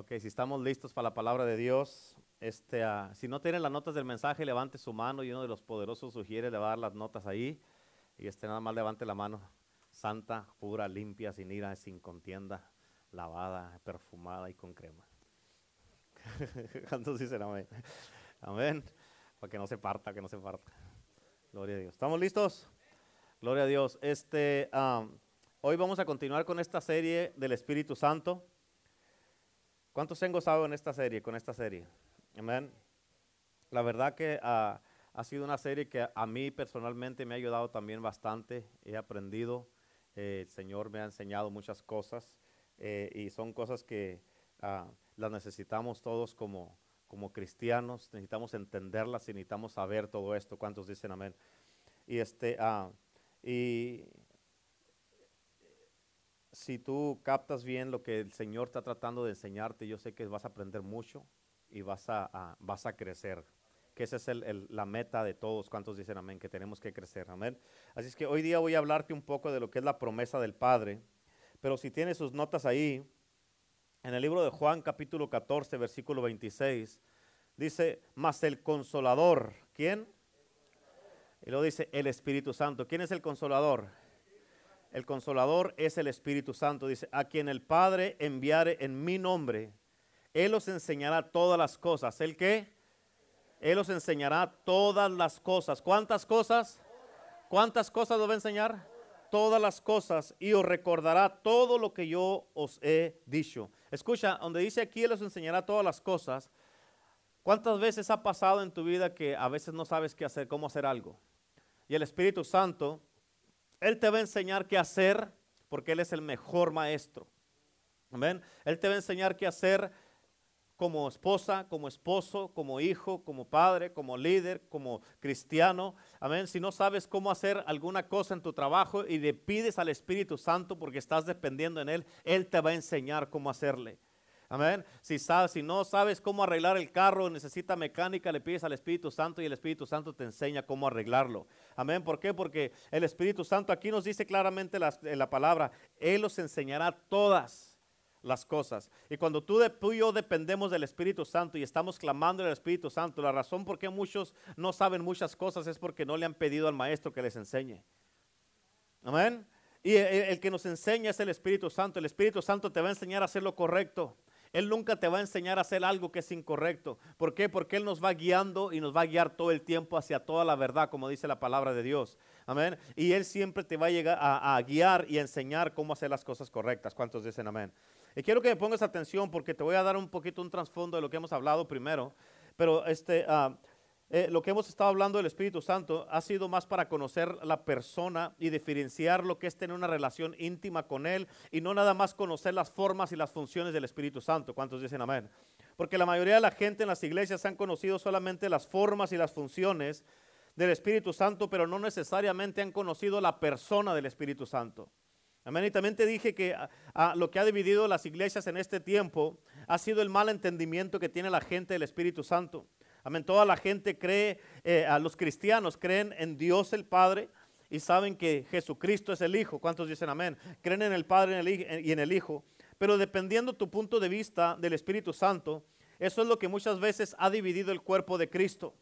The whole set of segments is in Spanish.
Ok, si estamos listos para la palabra de Dios, este, ah, si no tienen las notas del mensaje, levante su mano y uno de los poderosos sugiere le va a dar las notas ahí. Y este nada más levante la mano. Santa, pura, limpia, sin ira, sin contienda, lavada, perfumada y con crema. ¿Cuántos dicen amén? Amén. Para que no se parta, que no se parta. Gloria a Dios. ¿Estamos listos? Gloria a Dios. Este, ah, hoy vamos a continuar con esta serie del Espíritu Santo. ¿Cuántos han gozado en esta serie, con esta serie? Amén. La verdad que ah, ha sido una serie que a mí personalmente me ha ayudado también bastante. He aprendido, eh, el Señor me ha enseñado muchas cosas eh, y son cosas que ah, las necesitamos todos como, como cristianos. Necesitamos entenderlas y necesitamos saber todo esto. ¿Cuántos dicen amén? Y este, ah, y si tú captas bien lo que el Señor está tratando de enseñarte, yo sé que vas a aprender mucho y vas a, vas a crecer. Que esa es la meta de todos. ¿Cuántos dicen amén? Que tenemos que crecer. Amén. Así es que hoy día voy a hablarte un poco de lo que es la promesa del Padre. Pero si tienes sus notas ahí, en el libro de Juan capítulo 14, versículo 26, dice, mas el consolador, ¿quién? Y luego dice, el Espíritu Santo. ¿Quién es el consolador? El consolador es el Espíritu Santo. Dice, a quien el Padre enviare en mi nombre, Él os enseñará todas las cosas. ¿El qué? Él os enseñará todas las cosas. ¿Cuántas cosas? ¿Cuántas cosas os va a enseñar? Todas las cosas y os recordará todo lo que yo os he dicho. Escucha, donde dice aquí Él os enseñará todas las cosas. ¿Cuántas veces ha pasado en tu vida que a veces no sabes qué hacer, cómo hacer algo? Y el Espíritu Santo él te va a enseñar qué hacer porque Él es el mejor maestro. Amén. Él te va a enseñar qué hacer como esposa, como esposo, como hijo, como padre, como líder, como cristiano. Amén. Si no sabes cómo hacer alguna cosa en tu trabajo y le pides al Espíritu Santo porque estás dependiendo en Él, Él te va a enseñar cómo hacerle. Amén. Si, sabes, si no sabes cómo arreglar el carro, necesita mecánica, le pides al Espíritu Santo y el Espíritu Santo te enseña cómo arreglarlo. Amén. ¿Por qué? Porque el Espíritu Santo aquí nos dice claramente la, la palabra, Él os enseñará todas las cosas. Y cuando tú, tú, y yo dependemos del Espíritu Santo y estamos clamando al Espíritu Santo, la razón por qué muchos no saben muchas cosas es porque no le han pedido al Maestro que les enseñe. Amén. Y el, el que nos enseña es el Espíritu Santo. El Espíritu Santo te va a enseñar a hacer lo correcto. Él nunca te va a enseñar a hacer algo que es incorrecto. ¿Por qué? Porque Él nos va guiando y nos va a guiar todo el tiempo hacia toda la verdad, como dice la palabra de Dios. Amén. Y Él siempre te va a llegar a, guiar y enseñar cómo hacer las cosas correctas. ¿Cuántos dicen amén? Y quiero que me pongas atención porque te voy a dar un poquito un trasfondo de lo que hemos hablado primero. Pero este, ah, eh, lo que hemos estado hablando del Espíritu Santo ha sido más para conocer la persona y diferenciar lo que es tener una relación íntima con Él y no nada más conocer las formas y las funciones del Espíritu Santo. ¿Cuántos dicen amén? Porque la mayoría de la gente en las iglesias han conocido solamente las formas y las funciones del Espíritu Santo, pero no necesariamente han conocido la persona del Espíritu Santo. Amén. Y también te dije que ah, ah, lo que ha dividido las iglesias en este tiempo ha sido el mal entendimiento que tiene la gente del Espíritu Santo. Amén. Toda la gente cree, eh, a los cristianos creen en Dios el Padre y saben que Jesucristo es el Hijo. ¿Cuántos dicen amén? Creen en el Padre y en el Hijo. Pero dependiendo tu punto de vista del Espíritu Santo, eso es lo que muchas veces ha dividido el cuerpo de Cristo.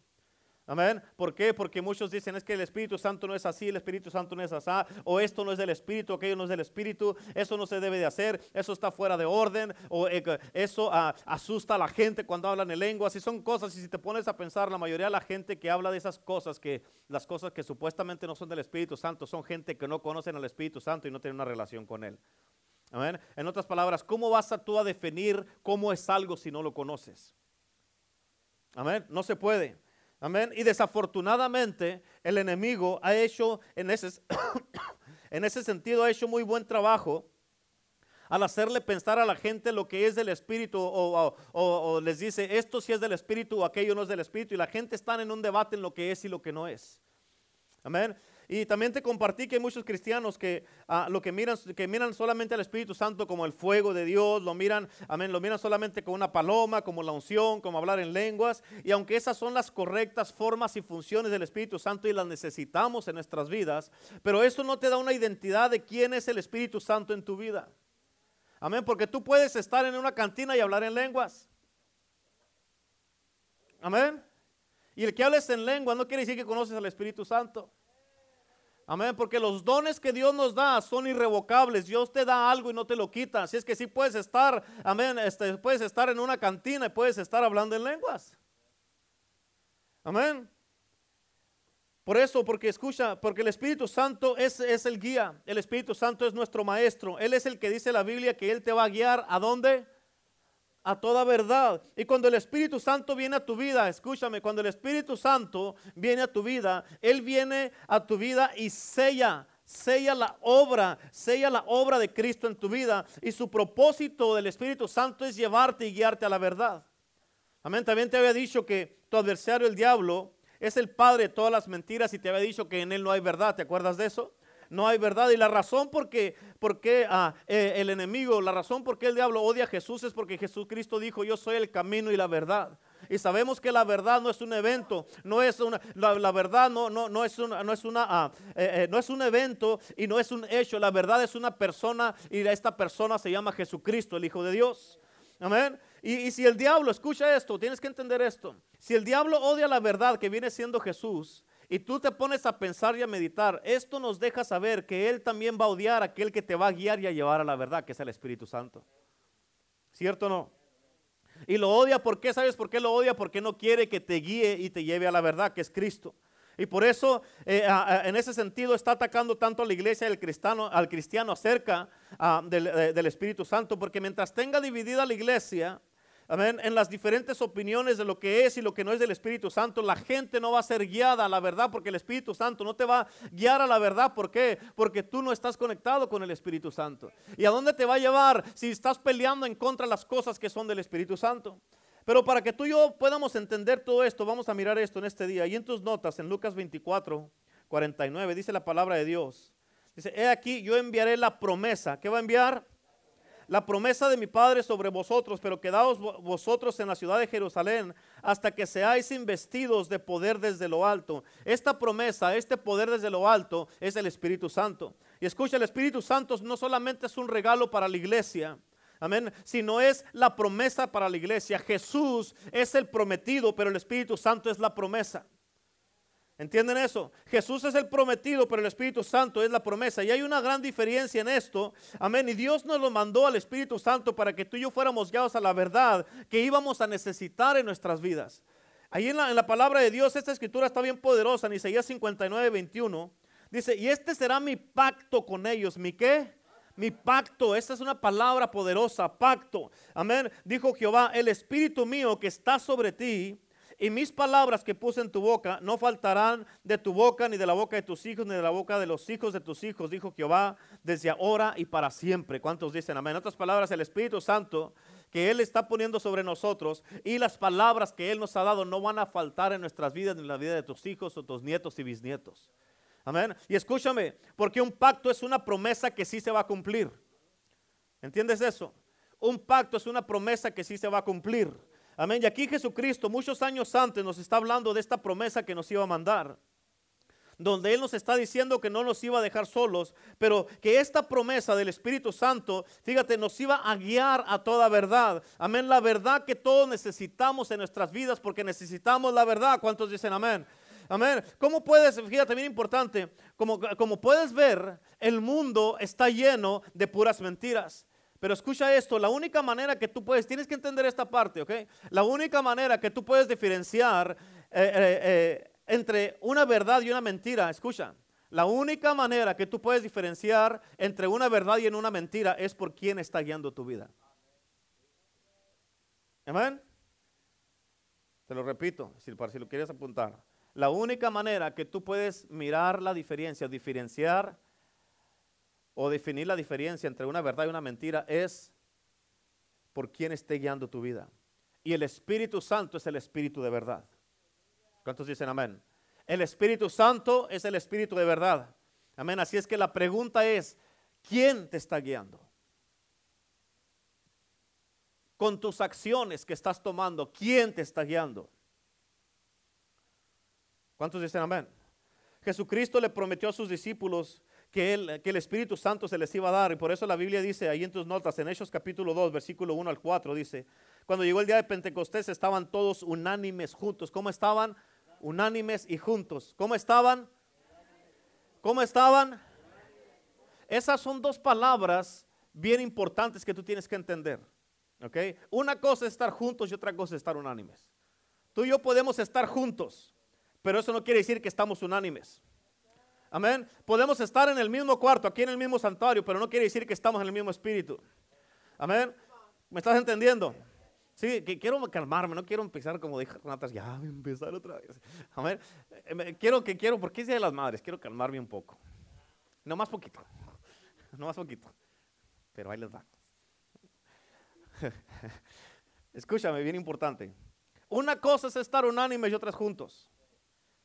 Amén. ¿Por qué? Porque muchos dicen es que el Espíritu Santo no es así, el Espíritu Santo no es así, o esto no es del Espíritu, aquello no es del Espíritu, eso no se debe de hacer, eso está fuera de orden, o eh, eso ah, asusta a la gente cuando hablan en lengua. Si son cosas, y si te pones a pensar, la mayoría de la gente que habla de esas cosas, que las cosas que supuestamente no son del Espíritu Santo, son gente que no conocen al Espíritu Santo y no tienen una relación con Él. Amén. En otras palabras, ¿cómo vas tú a definir cómo es algo si no lo conoces? Amén. No se puede. Amén. Y desafortunadamente el enemigo ha hecho en ese, en ese sentido, ha hecho muy buen trabajo al hacerle pensar a la gente lo que es del Espíritu o, les dice esto sí es del Espíritu o aquello no es del Espíritu y la gente está en un debate en lo que es y lo que no es. Amén. Y también te compartí que hay muchos cristianos que ah, lo que miran, que miran solamente al Espíritu Santo como el fuego de Dios, lo miran, amén, lo miran solamente como una paloma, como la unción, como hablar en lenguas. Y aunque esas son las correctas formas y funciones del Espíritu Santo y las necesitamos en nuestras vidas, pero eso no te da una identidad de quién es el Espíritu Santo en tu vida. Amén, porque tú puedes estar en una cantina y hablar en lenguas. Amén. Y el que hables en lengua no quiere decir que conoces al Espíritu Santo. Amén, porque los dones que Dios nos da son irrevocables. Dios te da algo y no te lo quita. Así es que sí puedes estar, amén, este, puedes estar en una cantina y puedes estar hablando en lenguas. Amén. Por eso, porque escucha, porque el Espíritu Santo es, es, el guía, el Espíritu Santo es nuestro maestro, Él es el que dice la Biblia que Él te va a guiar a dónde? A toda verdad. Y cuando el Espíritu Santo viene a tu vida, escúchame, cuando el Espíritu Santo viene a tu vida, Él viene a tu vida y sella, sella la obra, sella la obra de Cristo en tu vida. Y su propósito del Espíritu Santo es llevarte y guiarte a la verdad. Amén. También te había dicho que tu adversario, el diablo, es el padre de todas las mentiras y te había dicho que en él no hay verdad. ¿Te acuerdas de eso? No hay verdad. Y la razón por qué, ah, eh, el enemigo, la razón por qué el diablo odia a Jesús es porque Jesucristo dijo, yo soy el camino y la verdad. Y sabemos que la verdad no es un evento, no es una, la, verdad no, no, no, es una, no, es una ah, eh, eh, no es un evento y no es un hecho. La verdad es una persona y esta persona se llama Jesucristo, el Hijo de Dios. Amén. Y, si el diablo, escucha esto, tienes que entender esto. Si el diablo odia la verdad que viene siendo Jesús, y tú te pones a pensar y a meditar, esto nos deja saber que Él también va a odiar a aquel que te va a guiar y a llevar a la verdad, que es el Espíritu Santo. ¿Cierto o no? Y lo odia, ¿por qué? ¿Sabes por qué lo odia? Porque no quiere que te guíe y te lleve a la verdad, que es Cristo. Y por eso, eh, en ese sentido, está atacando tanto a la iglesia y al cristiano, al cristiano acerca ah, eh, del Espíritu Santo, porque mientras tenga dividida la iglesia, Amén. En las diferentes opiniones de lo que es y lo que no es del Espíritu Santo, la gente no va a ser guiada a la verdad porque el Espíritu Santo no te va a guiar a la verdad. ¿Por qué? Porque tú no estás conectado con el Espíritu Santo. ¿Y a dónde te va a llevar si estás peleando en contra de las cosas que son del Espíritu Santo? Pero para que tú y yo podamos entender todo esto, vamos a mirar esto en este día. Y en tus notas, en Lucas 24, 49, dice la palabra de Dios. Dice, he aquí, yo enviaré la promesa. ¿Qué va a enviar? La promesa de mi Padre sobre vosotros, pero quedaos vosotros en la ciudad de Jerusalén hasta que seáis investidos de poder desde lo alto. Esta promesa, este poder desde lo alto es el Espíritu Santo. Y escucha, el Espíritu Santo no solamente es un regalo para la iglesia, Amén. Sino es la promesa para la iglesia. Jesús es el prometido, pero el Espíritu Santo es la promesa. ¿Entienden eso? Jesús es el prometido, pero el Espíritu Santo es la promesa. Y hay una gran diferencia en esto. Amén. Y Dios nos lo mandó al Espíritu Santo para que tú y yo fuéramos guiados a la verdad que íbamos a necesitar en nuestras vidas. Ahí en la, palabra de Dios, esta escritura está bien poderosa. En Isaías 59, 21. Dice, y este será mi pacto con ellos. ¿Mi qué? Mi pacto. Esta es una palabra poderosa. Pacto. Amén. Dijo Jehová, el Espíritu mío que está sobre ti y mis palabras que puse en tu boca no faltarán de tu boca, ni de la boca de tus hijos, ni de la boca de los hijos de tus hijos, dijo Jehová, desde ahora y para siempre. ¿Cuántos dicen amén? En otras palabras, el Espíritu Santo que Él está poniendo sobre nosotros y las palabras que Él nos ha dado no van a faltar en nuestras vidas, ni en la vida de tus hijos o tus nietos y bisnietos. Amén. Y escúchame, porque un pacto es una promesa que sí se va a cumplir. ¿Entiendes eso? Un pacto es una promesa que sí se va a cumplir. Amén. Y aquí Jesucristo, muchos años antes, nos está hablando de esta promesa que nos iba a mandar. Donde Él nos está diciendo que no nos iba a dejar solos, pero que esta promesa del Espíritu Santo, fíjate, nos iba a guiar a toda verdad. Amén. La verdad que todos necesitamos en nuestras vidas porque necesitamos la verdad. ¿Cuántos dicen amén? Amén. ¿Cómo puedes, fíjate, bien importante, como, como puedes ver, el mundo está lleno de puras mentiras. Pero escucha esto, la única manera que tú puedes, tienes que entender esta parte, ¿ok? La única manera que tú puedes diferenciar eh, eh, eh, entre una verdad y una mentira, escucha, la única manera que tú puedes diferenciar entre una verdad y en una mentira es por quién está guiando tu vida. Amén. Te lo repito, si, para si lo quieres apuntar. La única manera que tú puedes mirar la diferencia, diferenciar o definir la diferencia entre una verdad y una mentira es por quién esté guiando tu vida. Y el Espíritu Santo es el Espíritu de verdad. ¿Cuántos dicen amén? El Espíritu Santo es el Espíritu de verdad. Amén. Así es que la pregunta es, ¿quién te está guiando? Con tus acciones que estás tomando, ¿quién te está guiando? ¿Cuántos dicen amén? Jesucristo le prometió a sus discípulos que el, que el Espíritu Santo se les iba a dar. Y por eso la Biblia dice ahí en tus notas, en Hechos capítulo 2, versículo 1 al 4, dice, cuando llegó el día de Pentecostés estaban todos unánimes juntos. ¿Cómo estaban? Unánimes y juntos. ¿Cómo estaban? ¿Cómo estaban? Esas son dos palabras bien importantes que tú tienes que entender. ¿Ok? Una cosa es estar juntos y otra cosa es estar unánimes. Tú y yo podemos estar juntos, pero eso no quiere decir que estamos unánimes. Amén. Podemos estar en el mismo cuarto, aquí en el mismo santuario, pero no quiere decir que estamos en el mismo espíritu. Amén. ¿Me estás entendiendo? Sí, que quiero calmarme, no quiero empezar como dijo Renatas, ya voy a empezar otra vez. Amén. Eh, quiero que quiero, porque es de las madres, quiero calmarme un poco. No más poquito. No más poquito. Pero ahí les va. Escúchame, bien importante. Una cosa es estar unánime y otras juntos.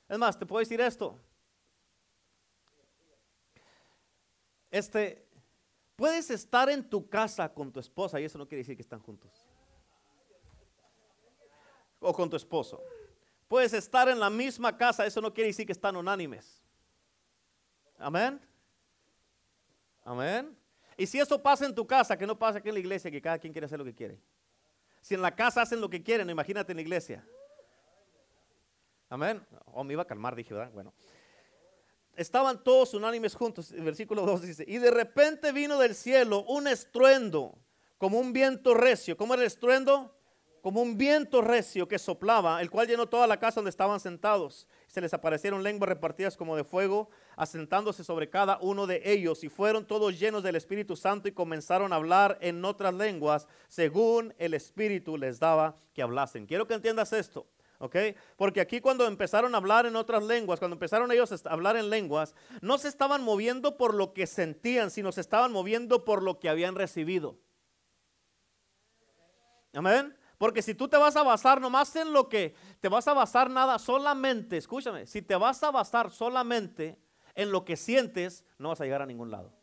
Es más, te puedo decir esto. Este, puedes estar en tu casa con tu esposa y eso no quiere decir que están juntos. O con tu esposo. Puedes estar en la misma casa, eso no quiere decir que están unánimes. Amén. Amén. Y si eso pasa en tu casa, que no pasa aquí en la iglesia, que cada quien quiere hacer lo que quiere. Si en la casa hacen lo que quieren, imagínate en la iglesia. Amén. Oh, me iba a calmar, dije, ¿verdad? Bueno estaban todos unánimes juntos. El versículo 2 dice, y de repente vino del cielo un estruendo, como un viento recio. ¿Cómo era el estruendo? Como un viento recio que soplaba, el cual llenó toda la casa donde estaban sentados. Se les aparecieron lenguas repartidas como de fuego, asentándose sobre cada uno de ellos, y fueron todos llenos del Espíritu Santo y comenzaron a hablar en otras lenguas, según el Espíritu les daba que hablasen. Quiero que entiendas esto. Porque aquí cuando empezaron a hablar en otras lenguas, cuando empezaron ellos a hablar en lenguas, no se estaban moviendo por lo que sentían, sino se estaban moviendo por lo que habían recibido. Amén. Porque si tú te vas a basar nomás en lo que, te vas a basar nada solamente, escúchame, si te vas a basar solamente en lo que sientes, no vas a llegar a ningún lado.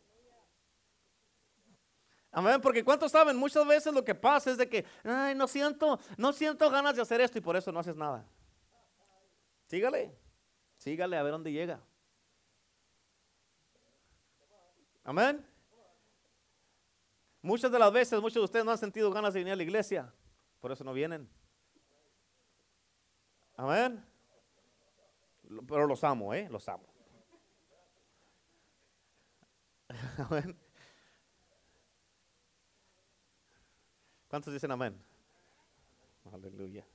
Amén, porque ¿cuántos saben? Muchas veces lo que pasa es de que, ay, no siento, no siento ganas de hacer esto y por eso no haces nada. Sígale, sígale a ver dónde llega. Amén. Muchas de las veces, muchos de ustedes no han sentido ganas de venir a la iglesia, por eso no vienen. Amén. Pero los amo, ¿eh? Los amo. Amén. ¿Cuántos dicen amén? Aleluya.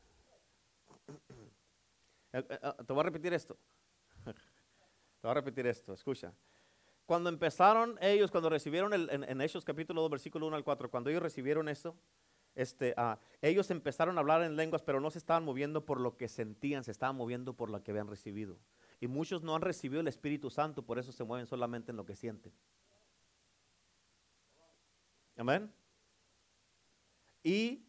Eh, eh, eh, te voy a repetir esto. Te voy a repetir esto, escucha. Cuando empezaron ellos, cuando recibieron el, en, Hechos capítulo 2, versículo 1 al 4, cuando ellos recibieron esto, este, ah, ellos empezaron a hablar en lenguas, pero no se estaban moviendo por lo que sentían, se estaban moviendo por lo que habían recibido. Y muchos no han recibido el Espíritu Santo, por eso se mueven solamente en lo que sienten. Amén. Y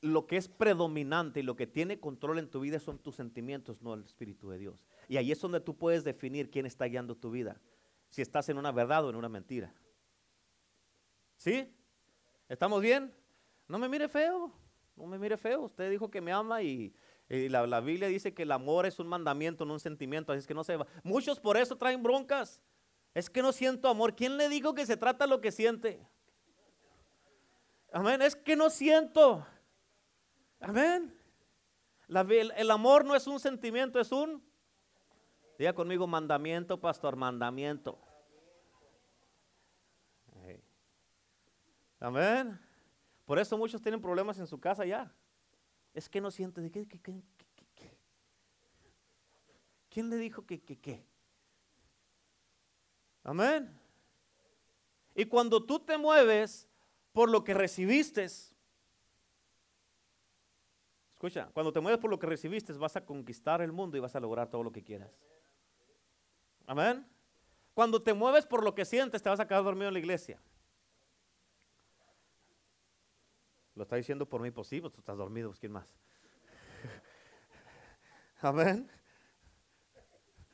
lo que es predominante y lo que tiene control en tu vida son tus sentimientos, no el Espíritu de Dios. Y ahí es donde tú puedes definir quién está guiando tu vida. Si estás en una verdad o en una mentira. ¿Sí? ¿Estamos bien? No me mire feo. No me mire feo. Usted dijo que me ama y, la, la, Biblia dice que el amor es un mandamiento, no un sentimiento. Así es que no se va. Muchos por eso traen broncas. Es que no siento amor. ¿Quién le dijo que se trata lo que siente? Amén. Es que no siento. Amén. el, amor no es un sentimiento, es un. Diga conmigo mandamiento, pastor, mandamiento. Amén. Por eso muchos tienen problemas en su casa ya. Es que no siente. ¿De qué, ¿Quién le dijo que qué? Amén. Y cuando tú te mueves por lo que recibiste. Escucha, cuando te mueves por lo que recibiste, vas a conquistar el mundo y vas a lograr todo lo que quieras. Amén. Cuando te mueves por lo que sientes, te vas a quedar dormido en la iglesia. Lo está diciendo por mí, pues pues tú estás dormido, pues quién más. Amén.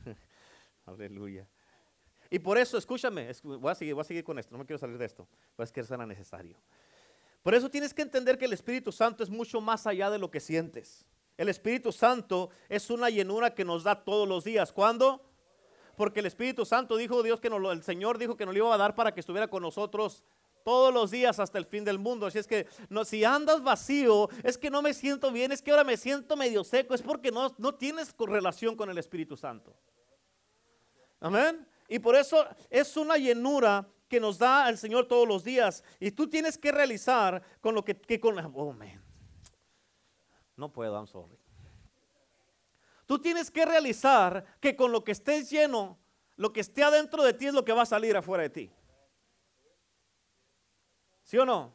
Aleluya. Y por eso, escúchame, voy a seguir, con esto, no me quiero salir de esto, pero es que será necesario. Por eso tienes que entender que el Espíritu Santo es mucho más allá de lo que sientes. El Espíritu Santo es una llenura que nos da todos los días. ¿Cuándo? Porque el Espíritu Santo dijo Dios que nos el Señor dijo que nos lo iba a dar para que estuviera con nosotros todos los días hasta el fin del mundo. Así es que si andas vacío, es que no me siento bien, es que ahora me siento medio seco, es porque no, no tienes relación con el Espíritu Santo. Amén. Y por eso es una llenura que nos da el Señor todos los días. Y tú tienes que realizar con lo que, con... Oh, man. No puedo, I'm sorry. Tú tienes que realizar que con lo que estés lleno, lo que esté adentro de ti es lo que va a salir afuera de ti. ¿Sí o no?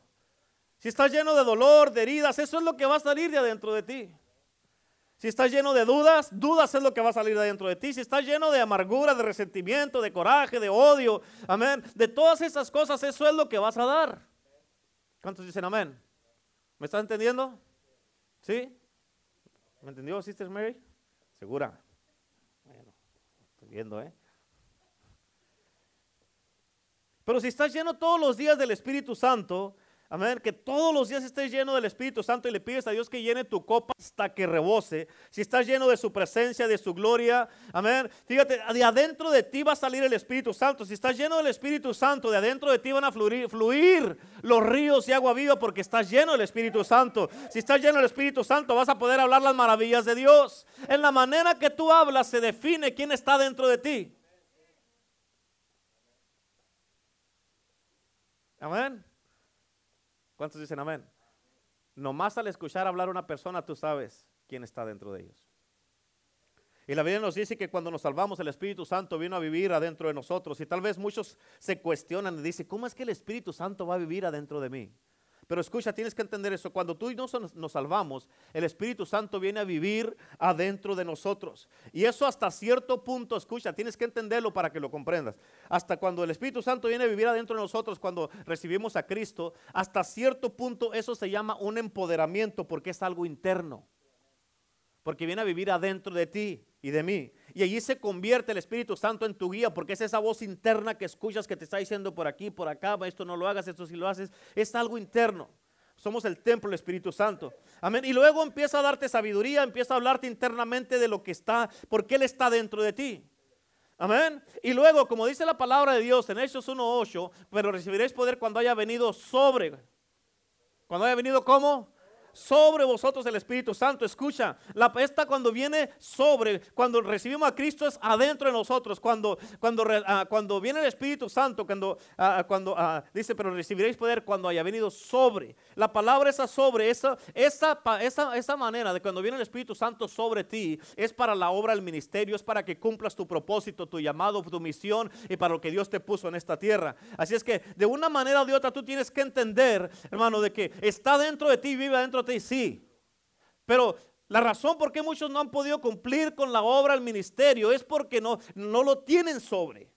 Si estás lleno de dolor, de heridas, eso es lo que va a salir de adentro de ti. Si estás lleno de dudas, dudas es lo que va a salir de adentro de ti. Si estás lleno de amargura, de resentimiento, de coraje, de odio, amén, de todas esas cosas, eso es lo que vas a dar. ¿Cuántos dicen amén? ¿Me estás entendiendo? ¿Sí? ¿Me entendió, Sister Mary? ¿Segura? Bueno, estoy viendo, ¿eh? Pero si estás lleno todos los días del Espíritu Santo, Amén. Que todos los días estés lleno del Espíritu Santo y le pides a Dios que llene tu copa hasta que rebose. Si estás lleno de su presencia, de su gloria. Amén. Fíjate, de adentro de ti va a salir el Espíritu Santo. Si estás lleno del Espíritu Santo, de adentro de ti van a fluir, fluir los ríos y agua viva porque estás lleno del Espíritu Santo. Si estás lleno del Espíritu Santo, vas a poder hablar las maravillas de Dios. En la manera que tú hablas se define quién está dentro de ti. Amén. ¿Cuántos dicen amén? Nomás al escuchar hablar a una persona, tú sabes quién está dentro de ellos. Y la Biblia nos dice que cuando nos salvamos, el Espíritu Santo vino a vivir adentro de nosotros. Y tal vez muchos se cuestionan y dicen, ¿cómo es que el Espíritu Santo va a vivir adentro de mí? Pero escucha, tienes que entender eso. Cuando tú y yo nos, salvamos, el Espíritu Santo viene a vivir adentro de nosotros. Y eso hasta cierto punto, escucha, tienes que entenderlo para que lo comprendas. Hasta cuando el Espíritu Santo viene a vivir adentro de nosotros, cuando recibimos a Cristo, hasta cierto punto eso se llama un empoderamiento porque es algo interno. Porque viene a vivir adentro de ti y de mí. Y allí se convierte el Espíritu Santo en tu guía, porque es esa voz interna que escuchas que te está diciendo por aquí, por acá, esto no lo hagas, esto sí lo haces. Es algo interno. Somos el templo del Espíritu Santo. Amén. Y luego empieza a darte sabiduría, empieza a hablarte internamente de lo que está, porque Él está dentro de ti. Amén. Y luego, como dice la palabra de Dios en Hechos 1.8, pero recibiréis poder cuando haya venido sobre. Cuando haya venido como sobre vosotros el Espíritu Santo. Escucha, la esta cuando viene sobre, cuando recibimos a Cristo es adentro de nosotros. Cuando, cuando, ah, cuando viene el Espíritu Santo, cuando, uh, cuando dice, pero recibiréis poder cuando haya venido sobre. La palabra esa sobre, esa, esa, esa, esa manera de cuando viene el Espíritu Santo sobre ti, es para la obra del ministerio, es para que cumplas tu propósito, tu llamado, tu misión y para lo que Dios te puso en esta tierra. Así es que de una manera o de otra tú tienes que entender, hermano, de que está dentro de ti, vive dentro sí. Pero la razón por qué muchos no han podido cumplir con la obra, el ministerio, es porque no, no lo tienen sobre.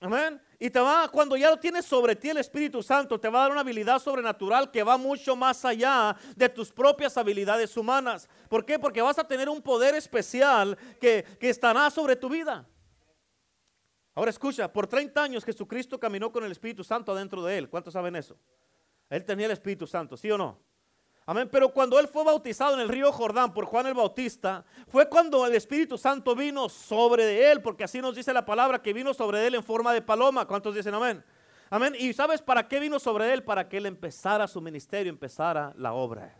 Amén. Y te va, cuando ya lo tienes sobre ti el Espíritu Santo, te va a dar una habilidad sobrenatural que va mucho más allá de tus propias habilidades humanas. ¿Por qué? Porque vas a tener un poder especial que, que estará sobre tu vida. Ahora escucha, por 30 años Jesucristo caminó con el Espíritu Santo adentro de él. ¿Cuántos saben eso? Él tenía el Espíritu Santo, ¿sí o no? Amén. Pero cuando él fue bautizado en el río Jordán por Juan el Bautista, fue cuando el Espíritu Santo vino sobre de él, porque así nos dice la palabra que vino sobre él en forma de paloma. ¿Cuántos dicen amén? Amén. ¿Y sabes para qué vino sobre él? Para que él empezara su ministerio, empezara la obra.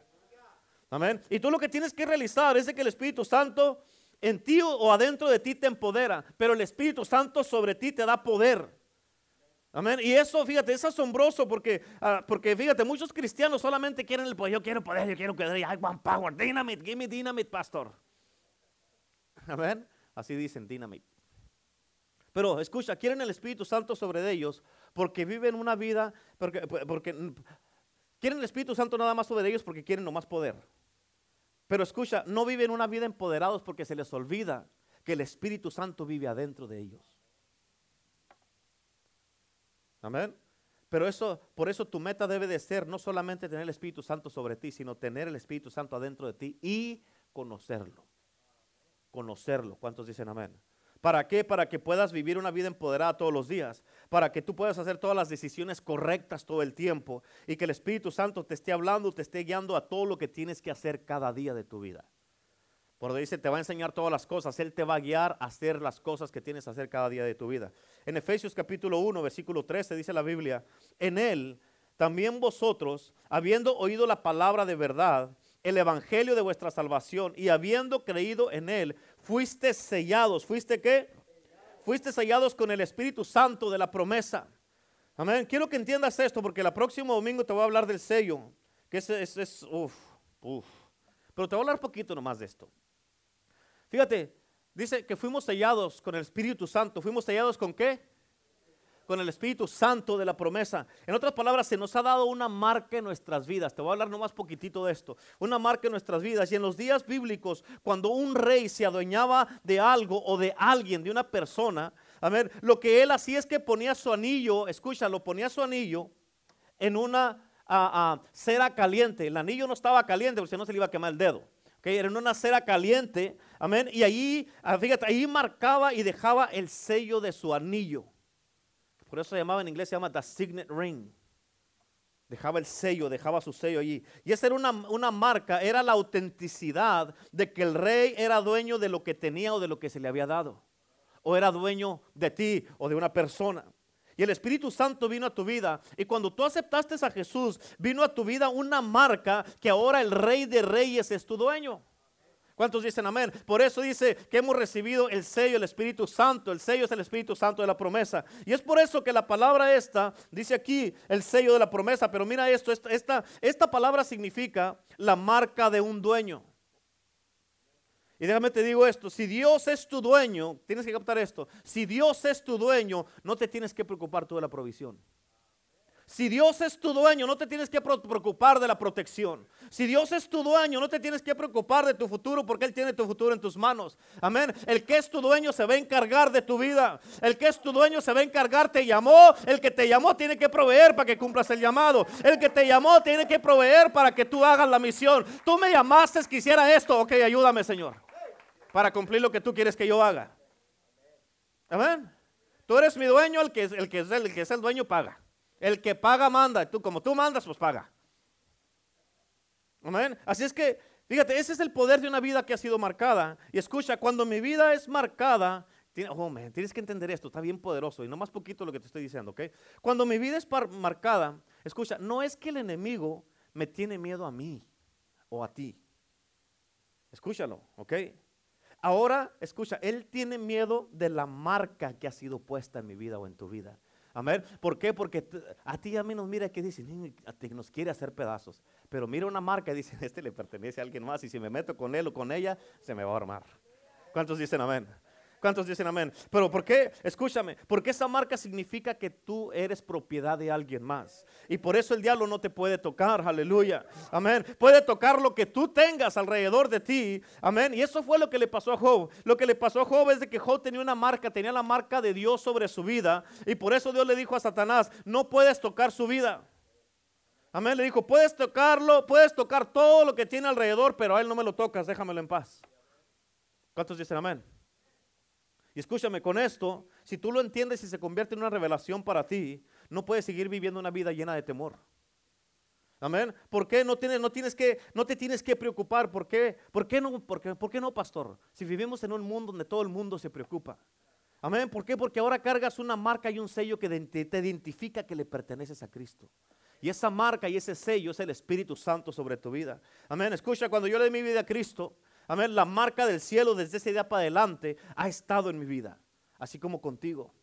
Amén. Y tú lo que tienes que realizar es que el Espíritu Santo en ti o adentro de ti te empodera, pero el Espíritu Santo sobre ti te da poder. Amén. Y eso, fíjate, es asombroso porque, ah, porque fíjate, muchos cristianos solamente quieren el poder. Yo quiero poder, yo quiero que I want power. Dynamite, give me dynamite, pastor. Amén. Así dicen, dynamite. Pero escucha, quieren el Espíritu Santo sobre ellos porque viven una vida, porque, porque quieren el Espíritu Santo nada más sobre ellos porque quieren nomás poder. Pero escucha, no viven una vida empoderados porque se les olvida que el Espíritu Santo vive adentro de ellos. Amén. Pero eso, por eso tu meta debe de ser no solamente tener el Espíritu Santo sobre ti, sino tener el Espíritu Santo adentro de ti y conocerlo. Conocerlo. ¿Cuántos dicen amén? ¿Para qué? Para que puedas vivir una vida empoderada todos los días. Para que tú puedas hacer todas las decisiones correctas todo el tiempo. Y que el Espíritu Santo te esté hablando, te esté guiando a todo lo que tienes que hacer cada día de tu vida. Por dice, te va a enseñar todas las cosas. Él te va a guiar a hacer las cosas que tienes que hacer cada día de tu vida. En Efesios capítulo 1, versículo 13 dice la Biblia, en Él también vosotros, habiendo oído la palabra de verdad, el evangelio de vuestra salvación y habiendo creído en Él, fuiste sellados. ¿Fuiste qué? Fuiste sellados con el Espíritu Santo de la promesa. Amén. Quiero que entiendas esto porque el próximo domingo te voy a hablar del sello. Que es, es, es uff, uff. Pero te voy a hablar poquito nomás de esto. Fíjate, dice que fuimos sellados con el Espíritu Santo. ¿Fuimos sellados con qué? Con el Espíritu Santo de la promesa. En otras palabras, se nos ha dado una marca en nuestras vidas. Te voy a hablar nomás poquitito de esto. Una marca en nuestras vidas. Y en los días bíblicos, cuando un rey se adueñaba de algo o de alguien, de una persona, a ver, lo que él hacía es que ponía su anillo, escucha, lo ponía su anillo en una cera caliente. El anillo no estaba caliente porque si no se le iba a quemar el dedo. Era en una cera caliente Amén. Y ahí, ah, fíjate, ahí marcaba y dejaba el sello de su anillo. Por eso se llamaba en inglés, se llama the signet ring. Dejaba el sello, dejaba su sello allí. Y esa era una, una, marca, era la autenticidad de que el rey era dueño de lo que tenía o de lo que se le había dado. O era dueño de ti o de una persona. Y el Espíritu Santo vino a tu vida. Y cuando tú aceptaste a Jesús, vino a tu vida una marca que ahora el rey de reyes es tu dueño. ¿Cuántos dicen amén? Por eso dice que hemos recibido el sello, el Espíritu Santo. El sello es el Espíritu Santo de la promesa. Y es por eso que la palabra esta, dice aquí el sello de la promesa. Pero mira esto, esta, esta, palabra significa la marca de un dueño. Y déjame te digo esto, si Dios es tu dueño, tienes que captar esto, si Dios es tu dueño, no te tienes que preocupar tú de la provisión. Si Dios es tu dueño, no te tienes que preocupar de la protección. Si Dios es tu dueño, no te tienes que preocupar de tu futuro porque Él tiene tu futuro en tus manos. Amén. El que es tu dueño se va a encargar de tu vida. El que es tu dueño se va a encargar, te llamó. El que te llamó tiene que proveer para que cumplas el llamado. El que te llamó tiene que proveer para que tú hagas la misión. Tú me llamaste, quisiera esto. Ok, ayúdame, Señor. Para cumplir lo que tú quieres que yo haga. Amén. Tú eres mi dueño, el que, el que, es, el que es el dueño paga. El que paga manda. Tú, como tú mandas, pues paga. Amén. Así es que, fíjate, ese es el poder de una vida que ha sido marcada. Y escucha, cuando mi vida es marcada, oh, tienes que entender esto, está bien poderoso. Y no más poquito lo que te estoy diciendo, ¿ok? Cuando mi vida es marcada, escucha, no es que el enemigo me tiene miedo a mí o a ti. Escúchalo, ¿ok? Ahora, escucha, él tiene miedo de la marca que ha sido puesta en mi vida o en tu vida. Amén. ¿Por qué? Porque a ti y a mí nos mira que dice, nos quiere hacer pedazos. Pero mira una marca y dice, este le pertenece a alguien más y si me meto con él o con ella, se me va a armar. ¿Cuántos dicen amén? ¿Cuántos dicen amén? Pero ¿por qué? Escúchame, porque esa marca significa que tú eres propiedad de alguien más. Y por eso el diablo no te puede tocar, aleluya. Amén. Puede tocar lo que tú tengas alrededor de ti. Amén. Y eso fue lo que le pasó a Job. Lo que le pasó a Job es de que Job tenía una marca, tenía la marca de Dios sobre su vida. Y por eso Dios le dijo a Satanás, no puedes tocar su vida. Amén. Le dijo, puedes tocarlo, puedes tocar todo lo que tiene alrededor, pero a él no me lo tocas, déjamelo en paz. ¿Cuántos dicen amén? Y escúchame con esto, si tú lo entiendes y se convierte en una revelación para ti, no puedes seguir viviendo una vida llena de temor. Amén. ¿Por qué no tienes, no tienes que, no te tienes que preocupar? ¿Por qué? ¿Por qué no, por qué, por qué no, pastor? Si vivimos en un mundo donde todo el mundo se preocupa. Amén. ¿Por qué? Porque ahora cargas una marca y un sello que te identifica que le perteneces a Cristo. Y esa marca y ese sello es el Espíritu Santo sobre tu vida. Amén. Escucha, cuando yo le doy mi vida a Cristo, Amén. La marca del cielo desde ese día para adelante ha estado en mi vida, así como contigo.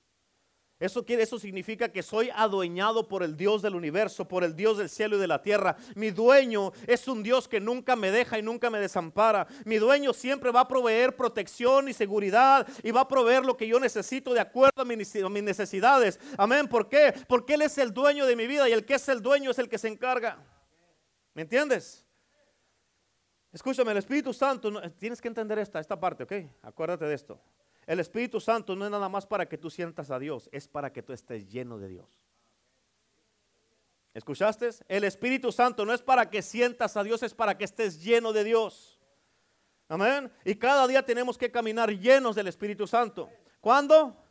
Eso, quiere, eso significa que soy adueñado por el Dios del universo, por el Dios del cielo y de la tierra. Mi dueño es un Dios que nunca me deja y nunca me desampara. Mi dueño siempre va a proveer protección y seguridad y va a proveer lo que yo necesito de acuerdo a mis, necesidades. Amén. ¿Por qué? Porque Él es el dueño de mi vida y el que es el dueño es el que se encarga. ¿Me entiendes? Escúchame, el Espíritu Santo, tienes que entender esta, esta parte, ¿ok? Acuérdate de esto. El Espíritu Santo no es nada más para que tú sientas a Dios, es para que tú estés lleno de Dios. ¿Escuchaste? El Espíritu Santo no es para que sientas a Dios, es para que estés lleno de Dios. Amén. Y cada día tenemos que caminar llenos del Espíritu Santo. ¿Cuándo?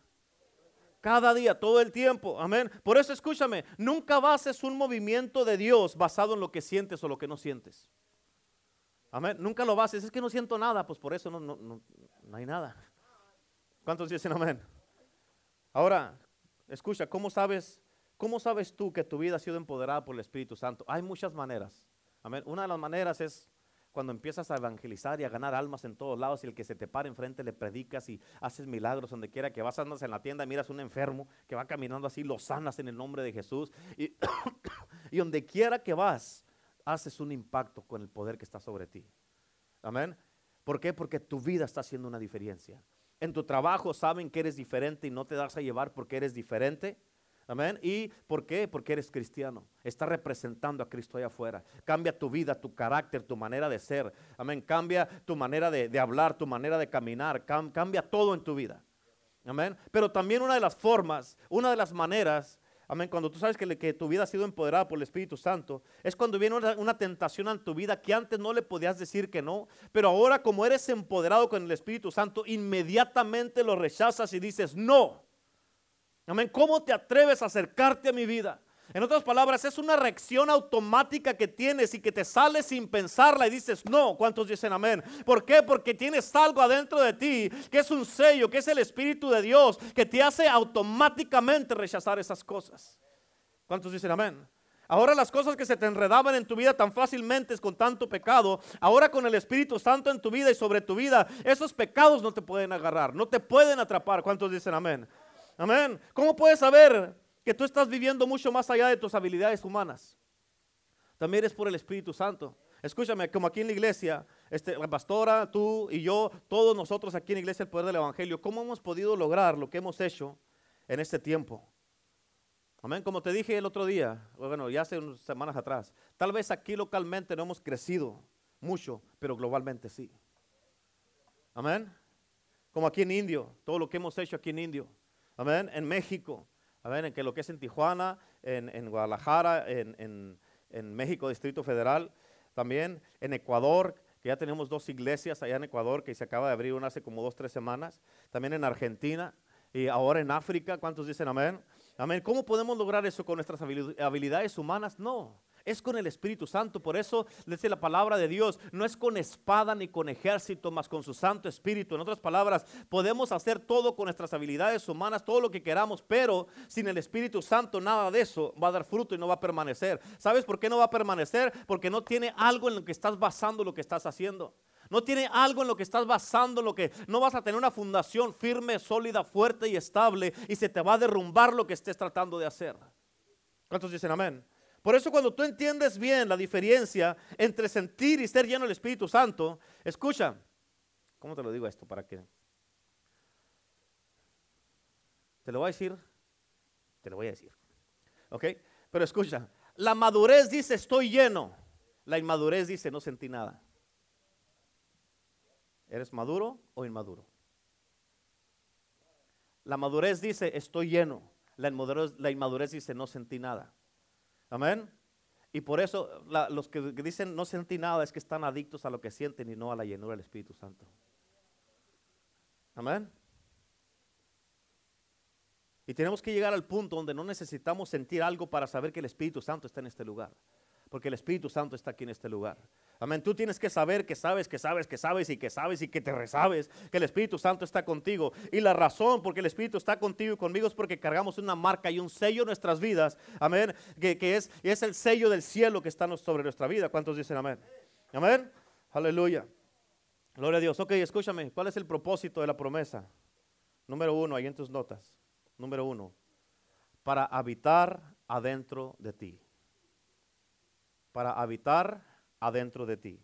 Cada día, todo el tiempo. Amén. Por eso escúchame, nunca bases un movimiento de Dios basado en lo que sientes o lo que no sientes. Amén. Nunca lo vas, es que no siento nada, pues por eso no, no, no, no hay nada. ¿Cuántos dicen amén? Ahora, escucha, ¿cómo sabes, ¿cómo sabes tú que tu vida ha sido empoderada por el Espíritu Santo? Hay muchas maneras. Amén. Una de las maneras es cuando empiezas a evangelizar y a ganar almas en todos lados y el que se te para enfrente le predicas y haces milagros donde quiera que vas andas en la tienda miras un enfermo que va caminando así, lo sanas en el nombre de Jesús y, y donde quiera que vas haces un impacto con el poder que está sobre ti. Amén. ¿Por qué? Porque tu vida está haciendo una diferencia. En tu trabajo saben que eres diferente y no te das a llevar porque eres diferente. Amén. ¿Y por qué? Porque eres cristiano. Estás representando a Cristo allá afuera. Cambia tu vida, tu carácter, tu manera de ser. Amén. Cambia tu manera de, hablar, tu manera de caminar. cambia todo en tu vida. Amén. Pero también una de las formas, una de las maneras Amén. Cuando tú sabes que, tu vida ha sido empoderada por el Espíritu Santo, es cuando viene una, una, tentación en tu vida que antes no le podías decir que no, pero ahora como eres empoderado con el Espíritu Santo, inmediatamente lo rechazas y dices no. Amén. ¿Cómo te atreves a acercarte a mi vida? En otras palabras, es una reacción automática que tienes y que te sale sin pensarla y dices, no, ¿cuántos dicen amén? ¿Por qué? Porque tienes algo adentro de ti que es un sello, que es el Espíritu de Dios, que te hace automáticamente rechazar esas cosas. ¿Cuántos dicen amén? Ahora las cosas que se te enredaban en tu vida tan fácilmente con tanto pecado, ahora con el Espíritu Santo en tu vida y sobre tu vida, esos pecados no te pueden agarrar, no te pueden atrapar. ¿Cuántos dicen amén? Amén. ¿Cómo puedes saber que tú estás viviendo mucho más allá de tus habilidades humanas? También es por el Espíritu Santo. Escúchame, como aquí en la iglesia, este, la pastora, tú y yo, todos nosotros aquí en la iglesia, el poder del Evangelio, ¿cómo hemos podido lograr lo que hemos hecho en este tiempo? Amén, como te dije el otro día, bueno, ya hace unas semanas atrás, tal vez aquí localmente no hemos crecido mucho, pero globalmente sí. Amén. Como aquí en Indio, todo lo que hemos hecho aquí en Indio. Amén. En México. Amén. En que lo que es en Tijuana, en, Guadalajara, en, México, Distrito Federal. También en Ecuador, que ya tenemos dos iglesias allá en Ecuador, que se acaba de abrir una hace como dos, tres semanas. También en Argentina. Y ahora en África, ¿cuántos dicen amén? Amén. ¿Cómo podemos lograr eso con nuestras habilidades humanas? No es con el Espíritu Santo. Por eso dice la palabra de Dios, no es con espada ni con ejército, más con su Santo Espíritu. En otras palabras, podemos hacer todo con nuestras habilidades humanas, todo lo que queramos, pero sin el Espíritu Santo nada de eso va a dar fruto y no va a permanecer. ¿Sabes por qué no va a permanecer? Porque no tiene algo en lo que estás basando lo que estás haciendo. No tiene algo en lo que estás basando, lo que no vas a tener una fundación firme, sólida, fuerte y estable y se te va a derrumbar lo que estés tratando de hacer. ¿Cuántos dicen amén? Por eso cuando tú entiendes bien la diferencia entre sentir y ser lleno del Espíritu Santo, escucha, ¿cómo te lo digo esto para que? Te lo voy a decir, te lo voy a decir, ¿ok? Pero escucha, la madurez dice estoy lleno, la inmadurez dice no sentí nada. ¿Eres maduro o inmaduro? La madurez dice estoy lleno, la inmadurez, la inmadurez dice no sentí nada. Amén. Y por eso los que dicen no sentí nada es que están adictos a lo que sienten y no a la llenura del Espíritu Santo. Amén. Y tenemos que llegar al punto donde no necesitamos sentir algo para saber que el Espíritu Santo está en este lugar. Porque el Espíritu Santo está aquí en este lugar. Amén. Tú tienes que saber que sabes, que sabes, que sabes y que sabes y que te resabes que el Espíritu Santo está contigo. Y la razón por que el Espíritu está contigo y conmigo es porque cargamos una marca y un sello en nuestras vidas. Amén. Que, es, es el sello del cielo que está sobre nuestra vida. ¿Cuántos dicen amén? Amén. Aleluya. Gloria a Dios. Ok, escúchame. ¿Cuál es el propósito de la promesa? Número uno, ahí en tus notas. Número uno. Para habitar adentro de ti. Para habitar adentro de ti.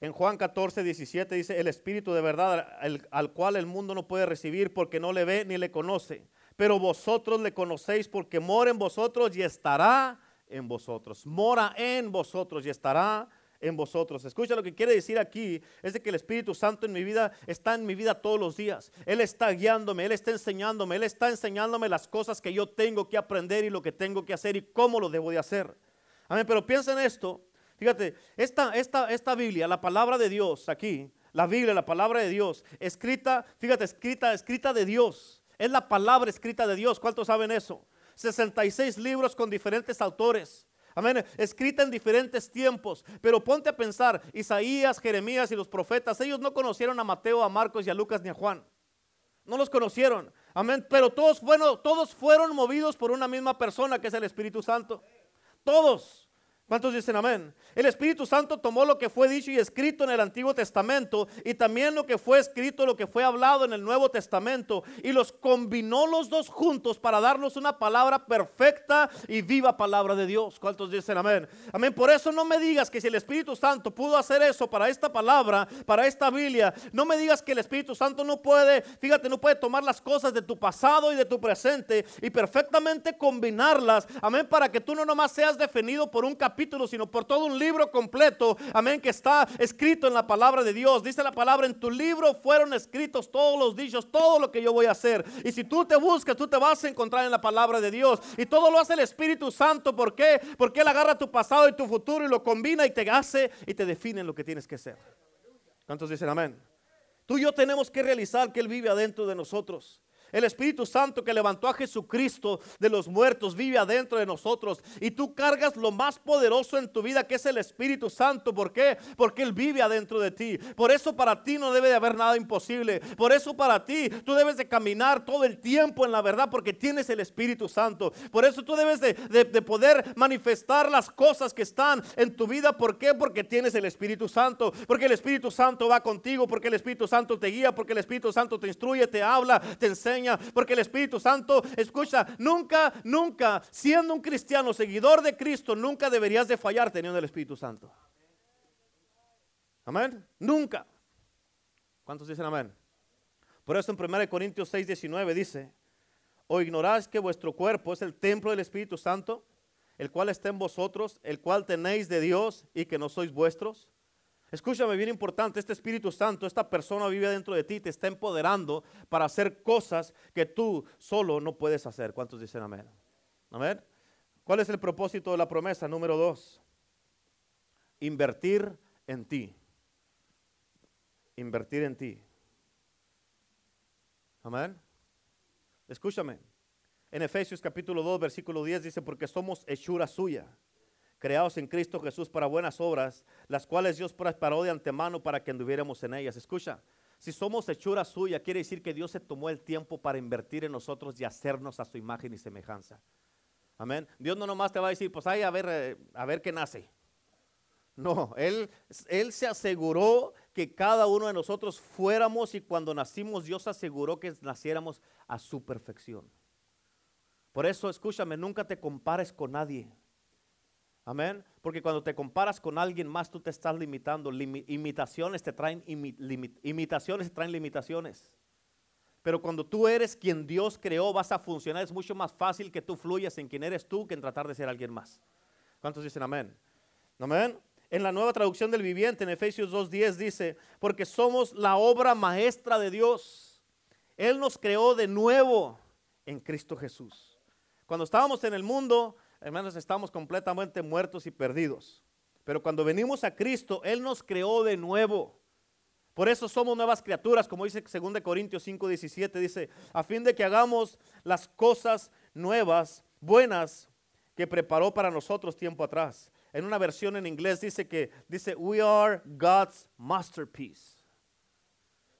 En Juan 14, 17 dice, el Espíritu de verdad al cual el mundo no puede recibir porque no le ve ni le conoce. Pero vosotros le conocéis porque mora en vosotros y estará en vosotros. Mora en vosotros y estará en vosotros. Escucha lo que quiere decir aquí, es de que el Espíritu Santo en mi vida está en mi vida todos los días. Él está guiándome, Él está enseñándome, Él está enseñándome las cosas que yo tengo que aprender y lo que tengo que hacer y cómo lo debo de hacer. Amén, pero piensa en esto. Fíjate, esta, esta, esta Biblia, la palabra de Dios aquí, la Biblia, la palabra de Dios, escrita, fíjate, escrita, escrita de Dios. Es la palabra escrita de Dios. ¿Cuántos saben eso? 66 libros con diferentes autores. Amén. Escrita en diferentes tiempos. Pero ponte a pensar, Isaías, Jeremías y los profetas, ellos no conocieron a Mateo, a Marcos y a Lucas ni a Juan. No los conocieron. Amén. Pero todos fueron, todos fueron movidos por una misma persona que es el Espíritu Santo. Todos. ¿Cuántos dicen amén? El Espíritu Santo tomó lo que fue dicho y escrito en el Antiguo Testamento y también lo que fue escrito, lo que fue hablado en el Nuevo Testamento y los combinó los dos juntos para darnos una palabra perfecta y viva palabra de Dios. ¿Cuántos dicen amén? Amén. Por eso no me digas que si el Espíritu Santo pudo hacer eso para esta palabra, para esta Biblia, no me digas que el Espíritu Santo no puede, fíjate, no puede tomar las cosas de tu pasado y de tu presente y perfectamente combinarlas. Amén. Para que tú no nomás seas definido por un capítulo sino por todo un libro completo, amén, que está escrito en la palabra de Dios. Dice la palabra, en tu libro fueron escritos todos los dichos, todo lo que yo voy a hacer. Y si tú te buscas, tú te vas a encontrar en la palabra de Dios. Y todo lo hace el Espíritu Santo. ¿Por qué? Porque Él agarra tu pasado y tu futuro y lo combina y te hace y te define lo que tienes que ser. ¿Cuántos dicen amén? Tú y yo tenemos que realizar que Él vive adentro de nosotros. El Espíritu Santo que levantó a Jesucristo de los muertos vive adentro de nosotros. Y tú cargas lo más poderoso en tu vida que es el Espíritu Santo. ¿Por qué? Porque Él vive adentro de ti. Por eso para ti no debe de haber nada imposible. Por eso para ti tú debes de caminar todo el tiempo en la verdad porque tienes el Espíritu Santo. Por eso tú debes de, de poder manifestar las cosas que están en tu vida. ¿Por qué? Porque tienes el Espíritu Santo. Porque el Espíritu Santo va contigo. Porque el Espíritu Santo te guía. Porque el Espíritu Santo te instruye, te habla, te enseña porque el Espíritu Santo, escucha, nunca, nunca, siendo un cristiano, seguidor de Cristo, nunca deberías de fallar teniendo el Espíritu Santo. Amén. Nunca. ¿Cuántos dicen amén? Por eso en 1 Corintios 6, 19 dice, o ignoráis que vuestro cuerpo es el templo del Espíritu Santo, el cual está en vosotros, el cual tenéis de Dios y que no sois vuestros Escúchame, bien importante, este Espíritu Santo, esta persona vive dentro de ti, te está empoderando para hacer cosas que tú solo no puedes hacer. ¿Cuántos dicen amén? Amén. ¿Cuál es el propósito de la promesa? Número dos, invertir en ti. Invertir en ti. Amén. Escúchame. En Efesios capítulo 2, versículo 10 dice, porque somos hechura suya creados en Cristo Jesús para buenas obras, las cuales Dios preparó de antemano para que anduviéramos en ellas. Escucha, si somos hechura suya, quiere decir que Dios se tomó el tiempo para invertir en nosotros y hacernos a su imagen y semejanza. Amén. Dios no nomás te va a decir, pues ahí a ver, eh, a ver qué nace. No, él, él se aseguró que cada uno de nosotros fuéramos y cuando nacimos Dios aseguró que naciéramos a su perfección. Por eso, escúchame, nunca te compares con nadie. Amén. Porque cuando te comparas con alguien más, tú te estás limitando. imitaciones te traen imitaciones traen limitaciones. Pero cuando tú eres quien Dios creó, vas a funcionar. Es mucho más fácil que tú fluyas en quien eres tú que en tratar de ser alguien más. ¿Cuántos dicen amén? Amén. En la nueva traducción del viviente, en Efesios 2.10 dice, porque somos la obra maestra de Dios. Él nos creó de nuevo en Cristo Jesús. Cuando estábamos en el mundo, hermanos, estamos completamente muertos y perdidos. Pero cuando venimos a Cristo, Él nos creó de nuevo. Por eso somos nuevas criaturas, como dice 2 Corintios 5, 17, dice, a fin de que hagamos las cosas nuevas, buenas, que preparó para nosotros tiempo atrás. En una versión en inglés dice que, dice, we are God's masterpiece.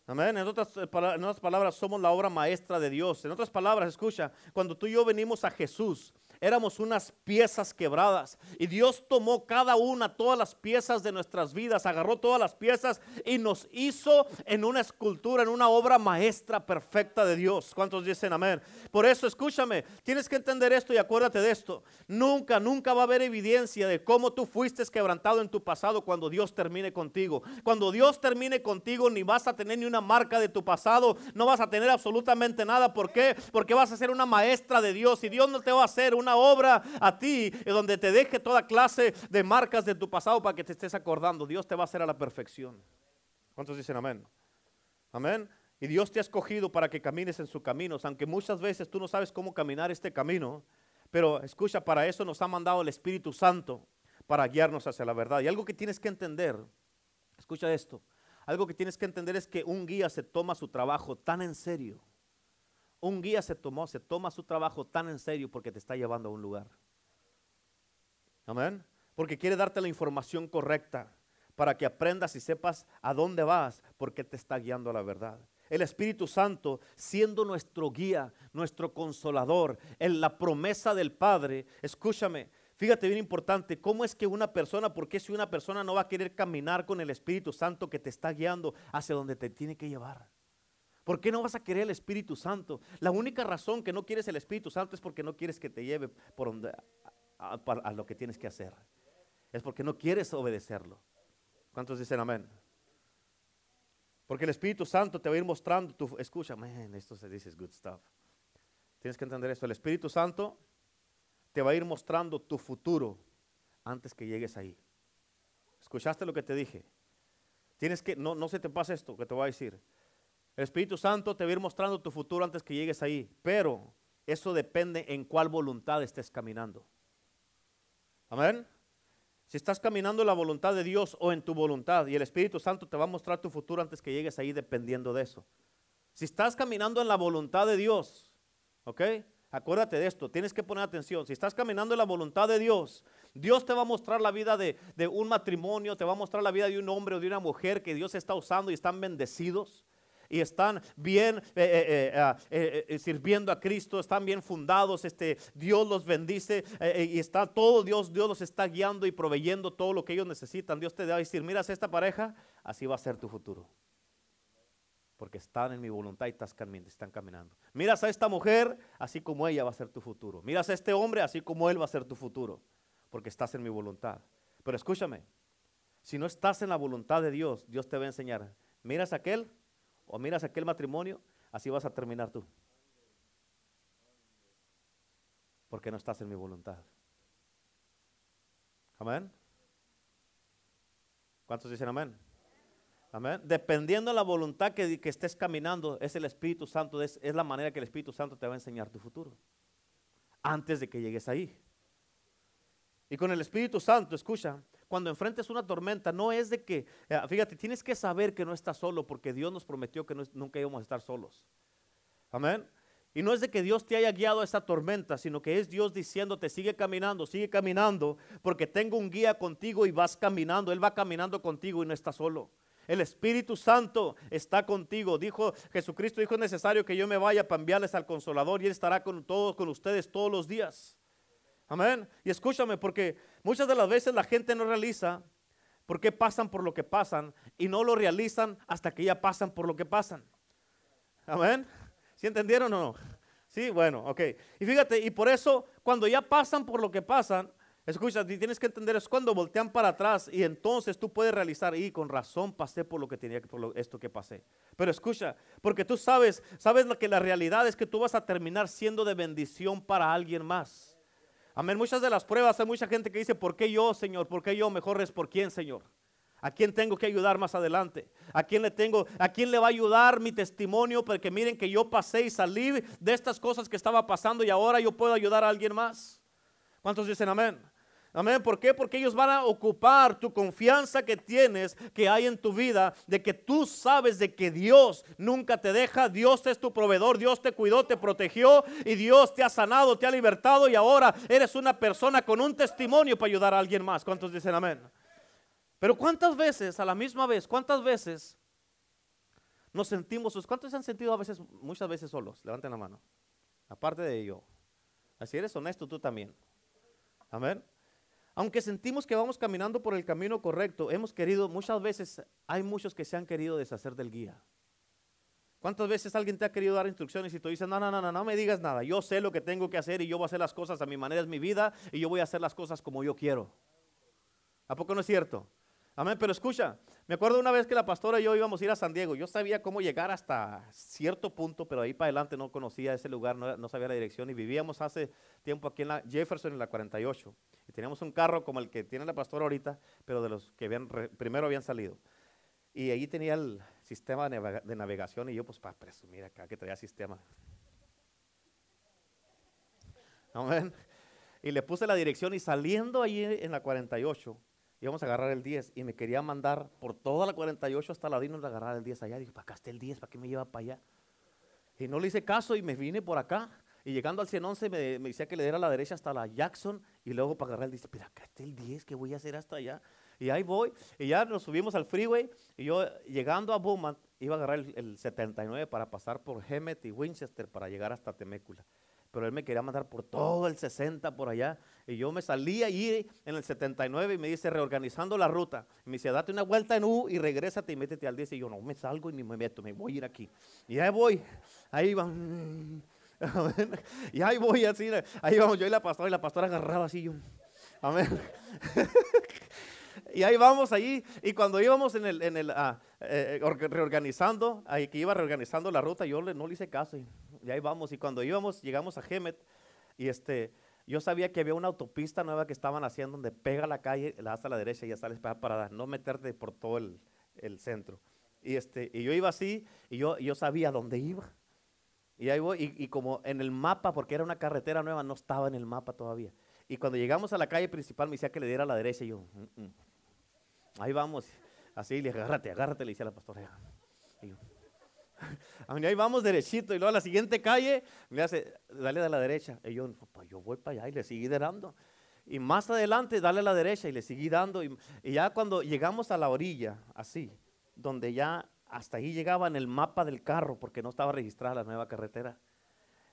En otras, en otras palabras, somos la obra maestra de Dios. En otras palabras, escucha, cuando tú y yo venimos a Jesús, éramos unas piezas quebradas. Y Dios tomó cada una, todas las piezas de nuestras vidas, agarró todas las piezas y nos hizo en una escultura, en una obra maestra perfecta de Dios. ¿Cuántos dicen amén? Por eso, escúchame, tienes que entender esto y acuérdate de esto. Nunca, nunca va a haber evidencia de cómo tú fuiste quebrantado en tu pasado cuando Dios termine contigo. Cuando Dios termine contigo, ni vas a tener ni una marca de tu pasado, no vas a tener absolutamente nada. ¿Por qué? Porque vas a ser una maestra de Dios y Dios no te va a hacer una obra a ti donde te deje toda clase de marcas de tu pasado para que te estés acordando. Dios te va a hacer a la perfección. ¿Cuántos dicen amén? Amén. Y Dios te ha escogido para que camines en sus caminos, aunque muchas veces tú no sabes cómo caminar este camino. Pero escucha, para eso nos ha mandado el Espíritu Santo, para guiarnos hacia la verdad. Y algo que tienes que entender, escucha esto, algo que tienes que entender es que un guía se toma su trabajo tan en serio un guía se tomó, se toma su trabajo tan en serio porque te está llevando a un lugar. Amén. Porque quiere darte la información correcta para que aprendas y sepas a dónde vas, porque te está guiando a la verdad. El Espíritu Santo siendo nuestro guía, nuestro consolador, en la promesa del Padre. Escúchame, fíjate bien importante, ¿cómo es que una persona, por qué si una persona no va a querer caminar con el Espíritu Santo que te está guiando hacia donde te tiene que llevar? ¿Por qué no vas a querer el Espíritu Santo? La única razón que no quieres el Espíritu Santo es porque no quieres que te lleve a, lo que tienes que hacer. Es porque no quieres obedecerlo. ¿Cuántos dicen amén? Porque el Espíritu Santo te va a ir mostrando tu... Escucha, man, esto se dice good stuff. Tienes que entender esto. El Espíritu Santo te va a ir mostrando tu futuro antes que llegues ahí. ¿Escuchaste lo que te dije? Tienes que, no, no se te pasa esto que te voy a decir. El Espíritu Santo te va a ir mostrando tu futuro antes que llegues ahí. Pero eso depende en cuál voluntad estés caminando. Amén. Si estás caminando en la voluntad de Dios o en tu voluntad, y el Espíritu Santo te va a mostrar tu futuro antes que llegues ahí dependiendo de eso. Si estás caminando en la voluntad de Dios, ¿ok? Acuérdate de esto, tienes que poner atención. Si estás caminando en la voluntad de Dios, Dios te va a mostrar la vida de, de un matrimonio, te va a mostrar la vida de un hombre o de una mujer que Dios está usando y están bendecidos y están bien eh, eh, eh, ah, sirviendo a Cristo, están bien fundados, este, Dios los bendice y está todo Dios, Dios los está guiando y proveyendo todo lo que ellos necesitan. Dios te va a decir, miras esta pareja, así va a ser tu futuro. Porque están en mi voluntad y están caminando. Miras a esta mujer, así como ella va a ser tu futuro. Miras a este hombre, así como él va a ser tu futuro. Porque estás en mi voluntad. Pero escúchame, si no estás en la voluntad de Dios, Dios te va a enseñar. Miras a aquel, o miras aquel matrimonio, así vas a terminar tú. Porque no estás en mi voluntad. Amén. ¿Cuántos dicen amén? Amén. Dependiendo de la voluntad que, que estés caminando, es el Espíritu Santo, es, es la manera que el Espíritu Santo te va a enseñar tu futuro. Antes de que llegues ahí. Y con el Espíritu Santo, escucha, cuando enfrentes una tormenta, no es de que, eh, fíjate, tienes que saber que no estás solo, porque Dios nos prometió que nunca íbamos a estar solos. Amén. Y no es de que Dios te haya guiado a esa tormenta, sino que es Dios diciéndote, sigue caminando, sigue caminando, porque tengo un guía contigo y vas caminando. Él va caminando contigo y no está solo. El Espíritu Santo está contigo. Dijo Jesucristo, dijo es necesario que yo me vaya para enviarles al Consolador y Él estará con todos, con ustedes todos los días. Amén. Y escúchame, porque muchas de las veces la gente no realiza por qué pasan por lo que pasan y no lo realizan hasta que ya pasan por lo que pasan. Amén. ¿Sí entendieron o no? Sí, bueno, ok. Y fíjate, y por eso cuando ya pasan por lo que pasan, escucha, tienes que entender, es cuando voltean para atrás y entonces tú puedes realizar, y con razón pasé por lo que tenía por esto que pasé. Pero escucha, porque tú sabes, sabes que la realidad es que tú vas a terminar siendo de bendición para alguien más. Amén. Muchas de las pruebas hay mucha gente que dice, ¿por qué yo, Señor? ¿Por qué yo? Mejor es por quién, Señor. ¿A quién tengo que ayudar más adelante? ¿A quién le tengo? ¿A quién le va a ayudar mi testimonio? Porque miren que yo pasé y salí de estas cosas que estaba pasando y ahora yo puedo ayudar a alguien más. ¿Cuántos dicen amén? Amén. ¿Por qué? Porque ellos van a ocupar tu confianza que tienes, que hay en tu vida, de que tú sabes de que Dios nunca te deja, Dios es tu proveedor, Dios te cuidó, te protegió y Dios te ha sanado, te ha libertado y ahora eres una persona con un testimonio para ayudar a alguien más. ¿Cuántos dicen amén? Pero ¿cuántas veces, a la misma vez, cuántas veces nos sentimos, cuántos se han sentido a veces, muchas veces solos? Levanten la mano. Aparte de ello, así eres honesto tú también. Amén. Aunque sentimos que vamos caminando por el camino correcto, hemos querido, muchas veces hay muchos que se han querido deshacer del guía. ¿Cuántas veces alguien te ha querido dar instrucciones y tú dices, no, no, no, no, no me digas nada, yo sé lo que tengo que hacer y yo voy a hacer las cosas a mi manera, es mi vida y yo voy a hacer las cosas como yo quiero? ¿A poco no es cierto? Amén, pero escucha, me acuerdo una vez que la pastora y yo íbamos a ir a San Diego. Yo sabía cómo llegar hasta cierto punto, pero ahí para adelante no conocía ese lugar, no, sabía la dirección y vivíamos hace tiempo aquí en la Jefferson en la 48. Y teníamos un carro como el que tiene la pastora ahorita, pero de los que primero habían salido. Y ahí tenía el sistema de navegación y yo pues para presumir acá que traía sistema. Amén. Y le puse la dirección y saliendo ahí en la 48 íbamos a agarrar el 10 y me quería mandar por toda la 48 hasta la Dinos de agarrar el 10 allá. Dije, para acá está el 10, ¿para qué me lleva para allá? Y no le hice caso y me vine por acá. Y llegando al 111 me, me decía que le diera a la derecha hasta la Jackson y luego para agarrar el dice, pero acá está el 10, ¿qué voy a hacer hasta allá? Y ahí voy, y ya nos subimos al freeway, y yo llegando a Beaumont iba a agarrar el, el 79 para pasar por Hemet y Winchester para llegar hasta Temécula. Pero él me quería mandar por todo el 60 por allá. Y yo me salí allí en el 79 y me dice, reorganizando la ruta. Y me dice, date una vuelta en U y regrésate y métete al 10. Y yo no me salgo y ni me meto, me voy a ir aquí. Y ahí voy, ahí va. Y ahí voy así, ahí vamos yo y la pastora, y la pastora agarraba así yo. Amén. y ahí vamos allí, y cuando íbamos en el, en el ah, eh, reorganizando, ahí que iba reorganizando la ruta, yo no le hice caso, y ahí vamos, y cuando íbamos, llegamos a Gemet, y este, yo sabía que había una autopista nueva que estaban haciendo donde pega la calle, la hasta la derecha y ya sales para, no meterte por todo el, el centro. Y, este, y yo iba así, y yo, yo sabía dónde iba. Y ahí voy, y, y, como en el mapa, porque era una carretera nueva, no estaba en el mapa todavía. Y cuando llegamos a la calle principal me decía que le diera a la derecha y yo, mm, mm". ahí vamos, así, le agárrate, agárrate, le decía la pastora. Y ahí vamos derechito y luego a la siguiente calle me hace, dale a la derecha. Y yo, pues yo voy para allá y le seguí dando. Y más adelante, dale a la derecha y le seguí dando. Y, y ya cuando llegamos a la orilla, así, donde ya hasta ahí llegaba en el mapa del carro porque no estaba registrada la nueva carretera.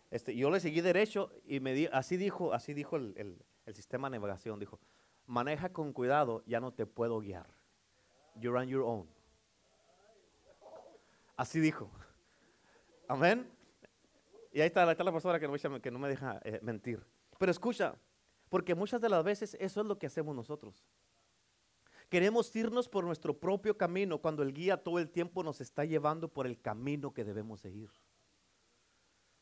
Este, yo le seguí derecho y me di, así dijo, así dijo el, el, el, sistema de navegación, dijo, maneja con cuidado, ya no te puedo guiar. You're on your own. Así dijo. Amén. Y ahí está, la no, que no me deja eh, mentir. Pero escucha, porque muchas de las veces eso es lo que hacemos nosotros. Queremos irnos por nuestro propio camino cuando el guía todo el tiempo nos está llevando por el camino que debemos seguir.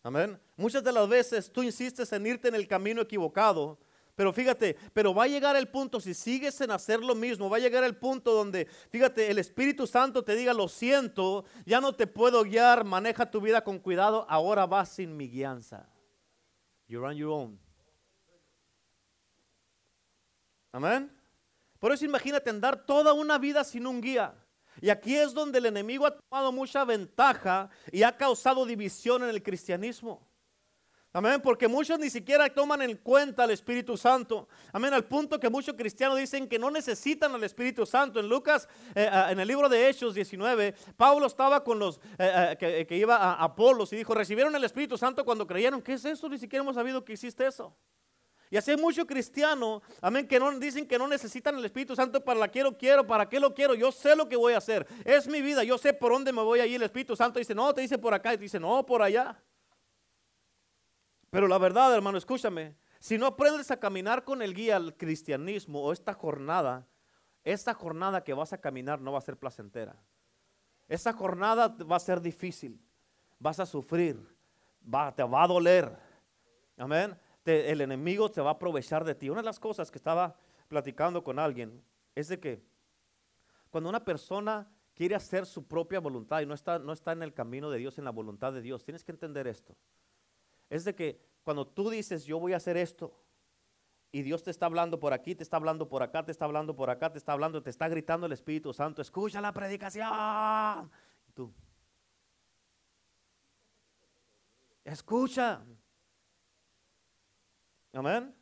Amén. Muchas de las veces tú insistes en irte en el camino equivocado, pero fíjate, pero va a llegar el punto, si sigues en hacer lo mismo, va a llegar el punto donde, fíjate, el Espíritu Santo te diga, lo siento, ya no te puedo guiar, maneja tu vida con cuidado, ahora vas sin mi guianza. You're on your own. Amén. Por eso imagínate andar toda una vida sin un guía. Y aquí es donde el enemigo ha tomado mucha ventaja y ha causado división en el cristianismo. Amén, porque muchos ni siquiera toman en cuenta al Espíritu Santo. Amén, al punto que muchos cristianos dicen que no necesitan al Espíritu Santo. En Lucas, eh, ah, en el libro de Hechos 19, Pablo estaba con los eh, eh, que, que, iba a Apolos y dijo, recibieron el Espíritu Santo cuando creyeron. ¿Qué es eso? Ni siquiera hemos sabido que existe eso. Y así hay muchos cristianos, amén, que no dicen que no necesitan el Espíritu Santo para la quiero, quiero, para qué lo quiero. Yo sé lo que voy a hacer. Es mi vida, yo sé por dónde me voy a. El Espíritu Santo dice, no, te dice por acá, y te dice, no, por allá. Pero la verdad, hermano, escúchame, si no aprendes a caminar con el guía al cristianismo o esta jornada, esta jornada que vas a caminar no va a ser placentera. Esta jornada va a ser difícil. Vas a sufrir. Va, te va a doler. Amén el enemigo se va a aprovechar de ti. Una de las cosas que estaba platicando con alguien es de que cuando una persona quiere hacer su propia voluntad y no está, no está en el camino de Dios, en la voluntad de Dios, tienes que entender esto. Es de que cuando tú dices, yo voy a hacer esto, y Dios te está hablando por aquí, te está hablando por acá, te está hablando por acá, te está hablando, te está gritando el Espíritu Santo, escucha la predicación. Y tú, escucha. Amén.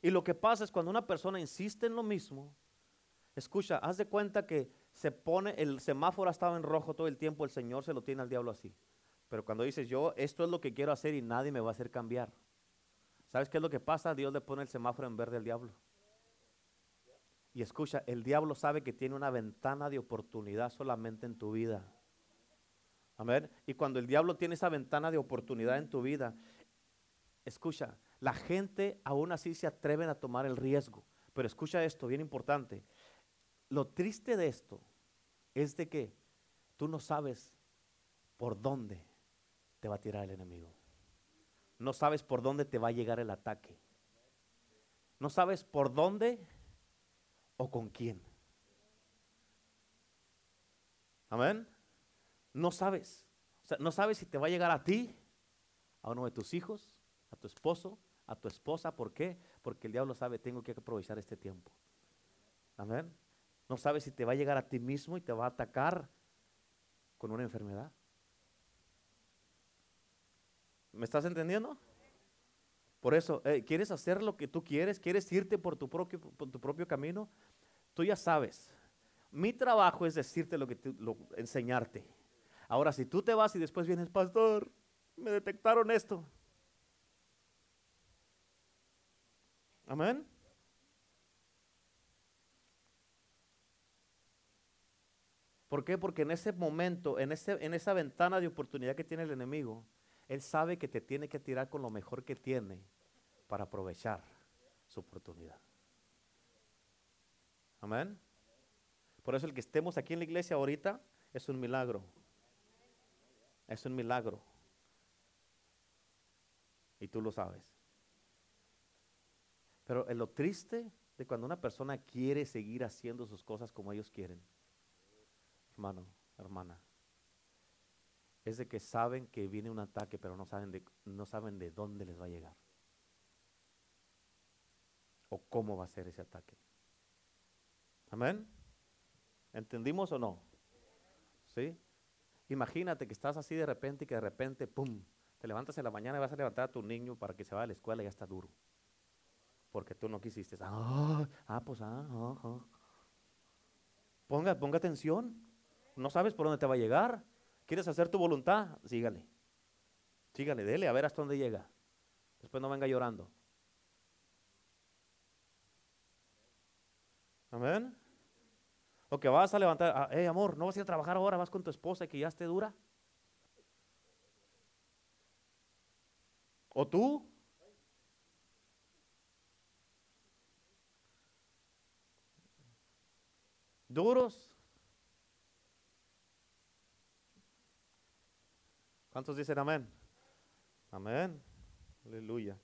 Y lo que pasa es cuando una persona insiste en lo mismo, escucha, haz de cuenta que se pone, el semáforo estaba en rojo todo el tiempo, el Señor se lo tiene al diablo así. Pero cuando dices, yo, esto es lo que quiero hacer y nadie me va a hacer cambiar. ¿Sabes qué es lo que pasa? Dios le pone el semáforo en verde al diablo. Y escucha, el diablo sabe que tiene una ventana de oportunidad solamente en tu vida. Amén. Y cuando el diablo tiene esa ventana de oportunidad en tu vida, escucha, la gente aún así se atreven a tomar el riesgo. Pero escucha esto, bien importante. Lo triste de esto es de que tú no sabes por dónde te va a tirar el enemigo. No sabes por dónde te va a llegar el ataque. No sabes por dónde o con quién. Amén. No sabes. No sabes si te va a llegar a ti, a uno de tus hijos, a tu esposo, a tu esposa. ¿Por qué? Porque el diablo sabe, tengo que aprovechar este tiempo. Amén. No sabe si te va a llegar a ti mismo y te va a atacar con una enfermedad. ¿Me estás entendiendo? Por eso, ¿quieres hacer lo que tú quieres? ¿Quieres irte por tu propio, por tu propio camino? Tú ya sabes. Mi trabajo es decirte lo que lo, enseñarte. Ahora, si tú te vas y después vienes, pastor, me detectaron esto. Amén. ¿Por qué? Porque en ese momento, en, ese, en esa ventana de oportunidad que tiene el enemigo, él sabe que te tiene que tirar con lo mejor que tiene para aprovechar su oportunidad. Amén. Por eso el que estemos aquí en la iglesia ahorita es un milagro. Es un milagro. Y tú lo sabes. Pero lo triste de cuando una persona quiere seguir haciendo sus cosas como ellos quieren, hermano, hermana, es de que saben que viene un ataque, pero no saben de, no saben de dónde les va a llegar. O cómo va a ser ese ataque. Amén. ¿Entendimos o no? ¿Sí? Imagínate que estás así de repente y que de repente, ¡pum! Te levantas en la mañana y vas a levantar a tu niño para que se vaya a la escuela y ya está duro. Porque tú no quisiste. Ah, ah pues, ah, ah, ah. Ponga, ponga atención. No sabes por dónde te va a llegar. ¿Quieres hacer tu voluntad? Sígale. Sígale, dele a ver hasta dónde llega. Después no venga llorando. Amén. O que vas a levantar, hey amor, no vas a ir a trabajar ahora, vas con tu esposa y que ya esté dura. ¿O tú? ¿Duros? ¿Cuántos dicen amén? Amén. Aleluya.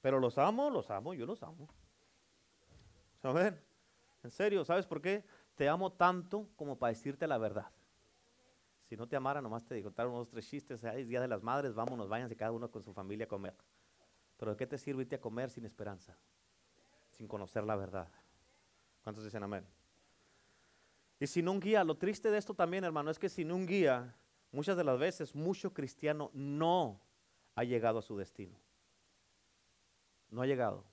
Pero los amo, los amo, yo los amo. Amén. En serio, ¿sabes por qué? Te amo tanto como para decirte la verdad. Si no te amara, nomás te digo, unos tres chistes, es Día de las Madres, vámonos, váyanse cada uno con su familia a comer. Pero ¿de qué te sirve irte a comer sin esperanza? Sin conocer la verdad. ¿Cuántos dicen amén? Y sin un guía, lo triste de esto también, hermano, es que sin un guía, muchas de las veces, mucho cristiano no ha llegado a su destino. No ha llegado.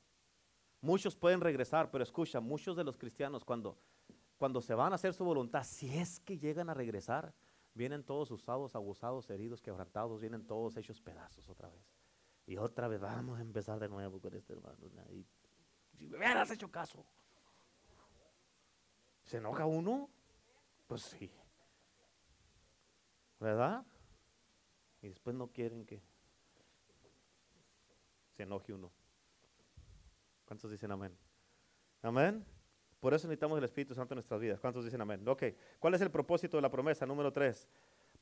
Muchos pueden regresar, pero escucha, muchos de los cristianos cuando, cuando se van a hacer su voluntad, si es que llegan a regresar, vienen todos usados, abusados, heridos, quebrantados, vienen todos hechos pedazos otra vez. Y otra vez vamos a empezar de nuevo con este hermano. Y, si me hubieras hecho caso. ¿Se enoja uno? Pues sí. ¿Verdad? Y después no quieren que se enoje uno. ¿Cuántos dicen amén? Amén. Por eso necesitamos el Espíritu Santo en nuestras vidas. ¿Cuántos dicen amén? Ok. ¿Cuál es el propósito de la promesa? Número tres.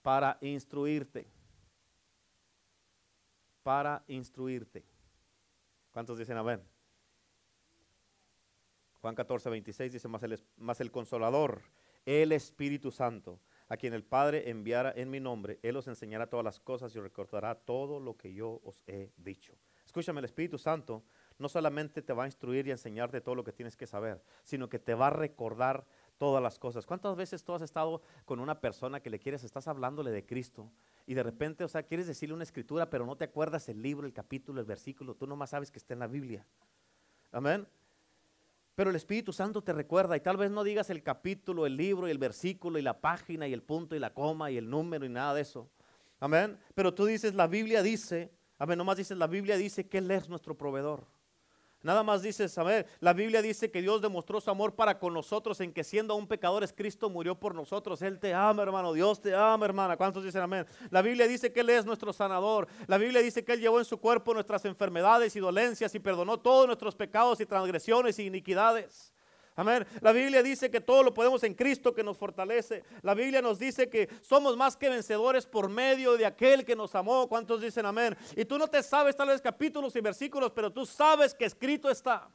Para instruirte. Para instruirte. ¿Cuántos dicen amén? Juan 14, 26 dice, más el, más el consolador, el Espíritu Santo, a quien el Padre enviara en mi nombre, Él os enseñará todas las cosas y os recordará todo lo que yo os he dicho. Escúchame, el Espíritu Santo no solamente te va a instruir y enseñarte todo lo que tienes que saber, sino que te va a recordar todas las cosas. ¿Cuántas veces tú has estado con una persona que le quieres, estás hablándole de Cristo y de repente, o sea, quieres decirle una escritura, pero no te acuerdas el libro, el capítulo, el versículo, tú nomás sabes que está en la Biblia. Amén. Pero el Espíritu Santo te recuerda y tal vez no digas el capítulo, el libro y el versículo y la página y el punto y la coma y el número y nada de eso. Amén. Pero tú dices, la Biblia dice, amén, nomás dices, la Biblia dice que Él es nuestro proveedor. Nada más dice, saber, la Biblia dice que Dios demostró su amor para con nosotros en que siendo aún pecadores Cristo murió por nosotros. Él te ama, hermano. Dios te ama, hermana. ¿Cuántos dicen amén? La Biblia dice que Él es nuestro sanador. La Biblia dice que Él llevó en su cuerpo nuestras enfermedades y dolencias y perdonó todos nuestros pecados y transgresiones y iniquidades. Amén. La Biblia dice que todo lo podemos en Cristo que nos fortalece. La Biblia nos dice que somos más que vencedores por medio de aquel que nos amó. ¿Cuántos dicen amén? Y tú no te sabes tal vez capítulos y versículos, pero tú sabes que escrito está.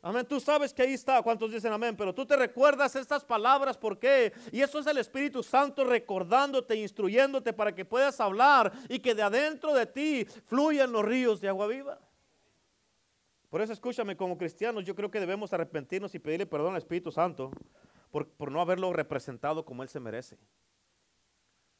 Amén. Tú sabes que ahí está. ¿Cuántos dicen amén? Pero tú te recuerdas estas palabras. ¿Por qué? Y eso es el Espíritu Santo recordándote, instruyéndote para que puedas hablar y que de adentro de ti fluyan los ríos de agua viva. Por eso escúchame, como cristianos yo creo que debemos arrepentirnos y pedirle perdón al Espíritu Santo por, no haberlo representado como Él se merece.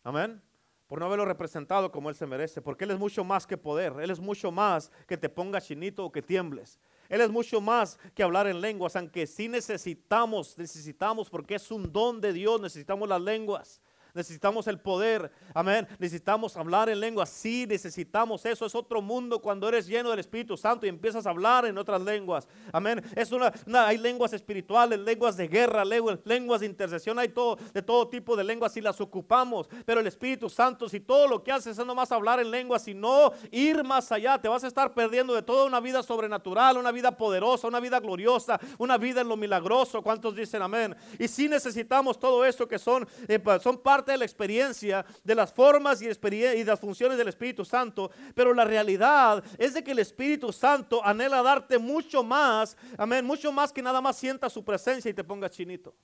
Amén. por no haberlo representado como Él se merece, porque Él es mucho más que poder, Él es mucho más que te ponga chinito o que tiembles. Él es mucho más que hablar en lenguas, aunque sí necesitamos, necesitamos, porque es un don de Dios, necesitamos las lenguas necesitamos el poder, amén, necesitamos hablar en lengua, sí, necesitamos eso, es otro mundo cuando eres lleno del Espíritu Santo y empiezas a hablar en otras lenguas, amén, es una, hay lenguas espirituales, lenguas de guerra, lenguas, de intercesión, hay todo, de todo tipo de lenguas y las ocupamos, pero el Espíritu Santo, si todo lo que haces es nomás hablar en lenguas, y no ir más allá, te vas a estar perdiendo de toda una vida sobrenatural, una vida poderosa, una vida gloriosa, una vida en lo milagroso, ¿cuántos dicen amén? Y si necesitamos todo eso que son, eh, son parte de la experiencia de las formas y, y las funciones del Espíritu Santo, pero la realidad es de que el Espíritu Santo anhela darte mucho más, amén, mucho más que nada más sienta su presencia y te ponga chinito.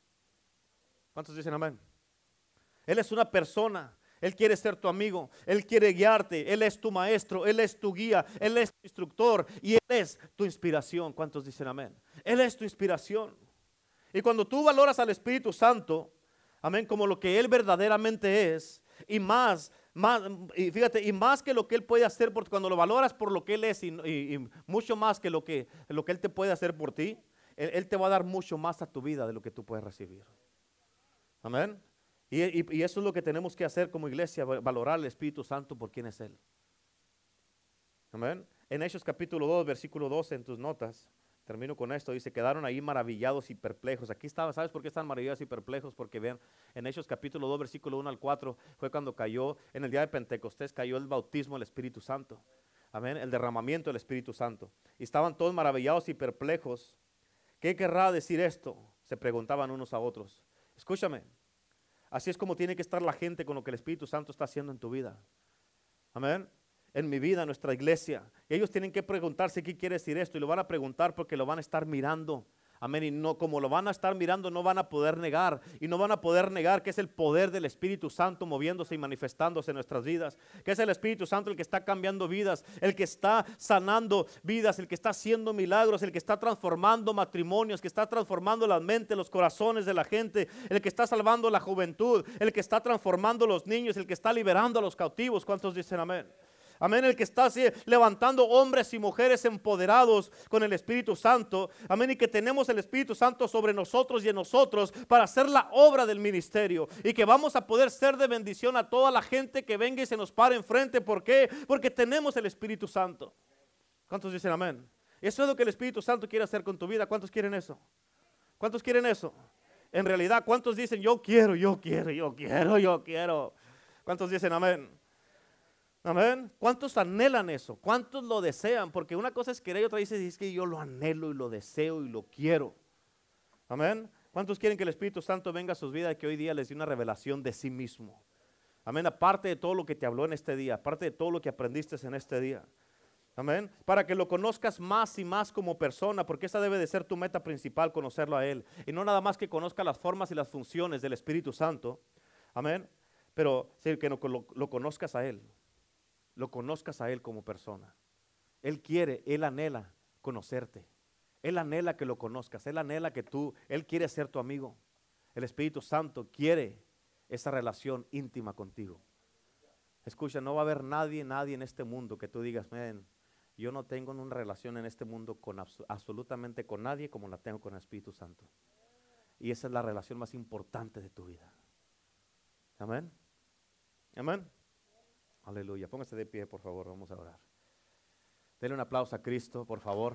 ¿Cuántos dicen amén? Él es una persona. Él quiere ser tu amigo, Él quiere guiarte, Él es tu maestro, Él es tu guía, Él es tu instructor y Él es tu inspiración. ¿Cuántos dicen amén? Él es tu inspiración. Y cuando tú valoras al Espíritu Santo, Amén, como lo que Él verdaderamente es. Y más, más, y fíjate, y más que lo que Él puede hacer, porque cuando lo valoras por lo que Él es y, mucho más que lo, que lo que Él te puede hacer por ti, él, te va a dar mucho más a tu vida de lo que tú puedes recibir. Amén. Y, y, eso es lo que tenemos que hacer como iglesia, valorar al Espíritu Santo por quién es Él. Amén. En Hechos capítulo 2, versículo 12 en tus notas. Termino con esto. Dice, quedaron ahí maravillados y perplejos. Aquí estaba, ¿sabes por qué están maravillados y perplejos? Porque vean, en Hechos capítulo 2, versículo 1 al 4, fue cuando cayó, en el día de Pentecostés, cayó el bautismo del Espíritu Santo. Amén, el derramamiento del Espíritu Santo. Y estaban todos maravillados y perplejos. ¿Qué querrá decir esto? Se preguntaban unos a otros. Escúchame, así es como tiene que estar la gente con lo que el Espíritu Santo está haciendo en tu vida. Amén en mi vida, en nuestra iglesia. Y ellos tienen que preguntarse qué quiere decir esto y lo van a preguntar porque lo van a estar mirando. Amén. Y no, como lo van a estar mirando, no van a poder negar. Y no van a poder negar que es el poder del Espíritu Santo moviéndose y manifestándose en nuestras vidas. Que es el Espíritu Santo el que está cambiando vidas, el que está sanando vidas, el que está haciendo milagros, el que está transformando matrimonios, que está transformando la mente, los corazones de la gente, el que está salvando la juventud, el que está transformando los niños, el que está liberando a los cautivos. ¿Cuántos dicen amén? Amén, el que está levantando hombres y mujeres empoderados con el Espíritu Santo. Amén, y que tenemos el Espíritu Santo sobre nosotros y en nosotros para hacer la obra del ministerio. Y que vamos a poder ser de bendición a toda la gente que venga y se nos pare enfrente. ¿Por qué? Porque tenemos el Espíritu Santo. ¿Cuántos dicen amén? Eso es lo que el Espíritu Santo quiere hacer con tu vida. ¿Cuántos quieren eso? ¿Cuántos quieren eso? En realidad, ¿cuántos dicen yo quiero, yo quiero, yo quiero, yo quiero? ¿Cuántos dicen amén? Amén. ¿Cuántos anhelan eso? ¿Cuántos lo desean? Porque una cosa es querer y otra dice es que yo lo anhelo y lo deseo y lo quiero. Amén. ¿Cuántos quieren que el Espíritu Santo venga a sus vidas y que hoy día les dé una revelación de sí mismo? Amén. Aparte de todo lo que te habló en este día, aparte de todo lo que aprendiste en este día. Amén. Para que lo conozcas más y más como persona, porque esa debe de ser tu meta principal, conocerlo a Él. Y no nada más que conozca las formas y las funciones del Espíritu Santo. Amén. Pero que lo conozcas a Él lo conozcas a Él como persona. Él quiere, Él anhela conocerte. Él anhela que lo conozcas. Él anhela que tú, Él quiere ser tu amigo. El Espíritu Santo quiere esa relación íntima contigo. Escucha, no va a haber nadie, nadie en este mundo que tú digas, miren, yo no tengo una relación en este mundo con absolutamente con nadie como la tengo con el Espíritu Santo. Y esa es la relación más importante de tu vida. Amén. Amén. Aleluya. Póngase de pie, por favor. Vamos a orar. Denle un aplauso a Cristo, por favor.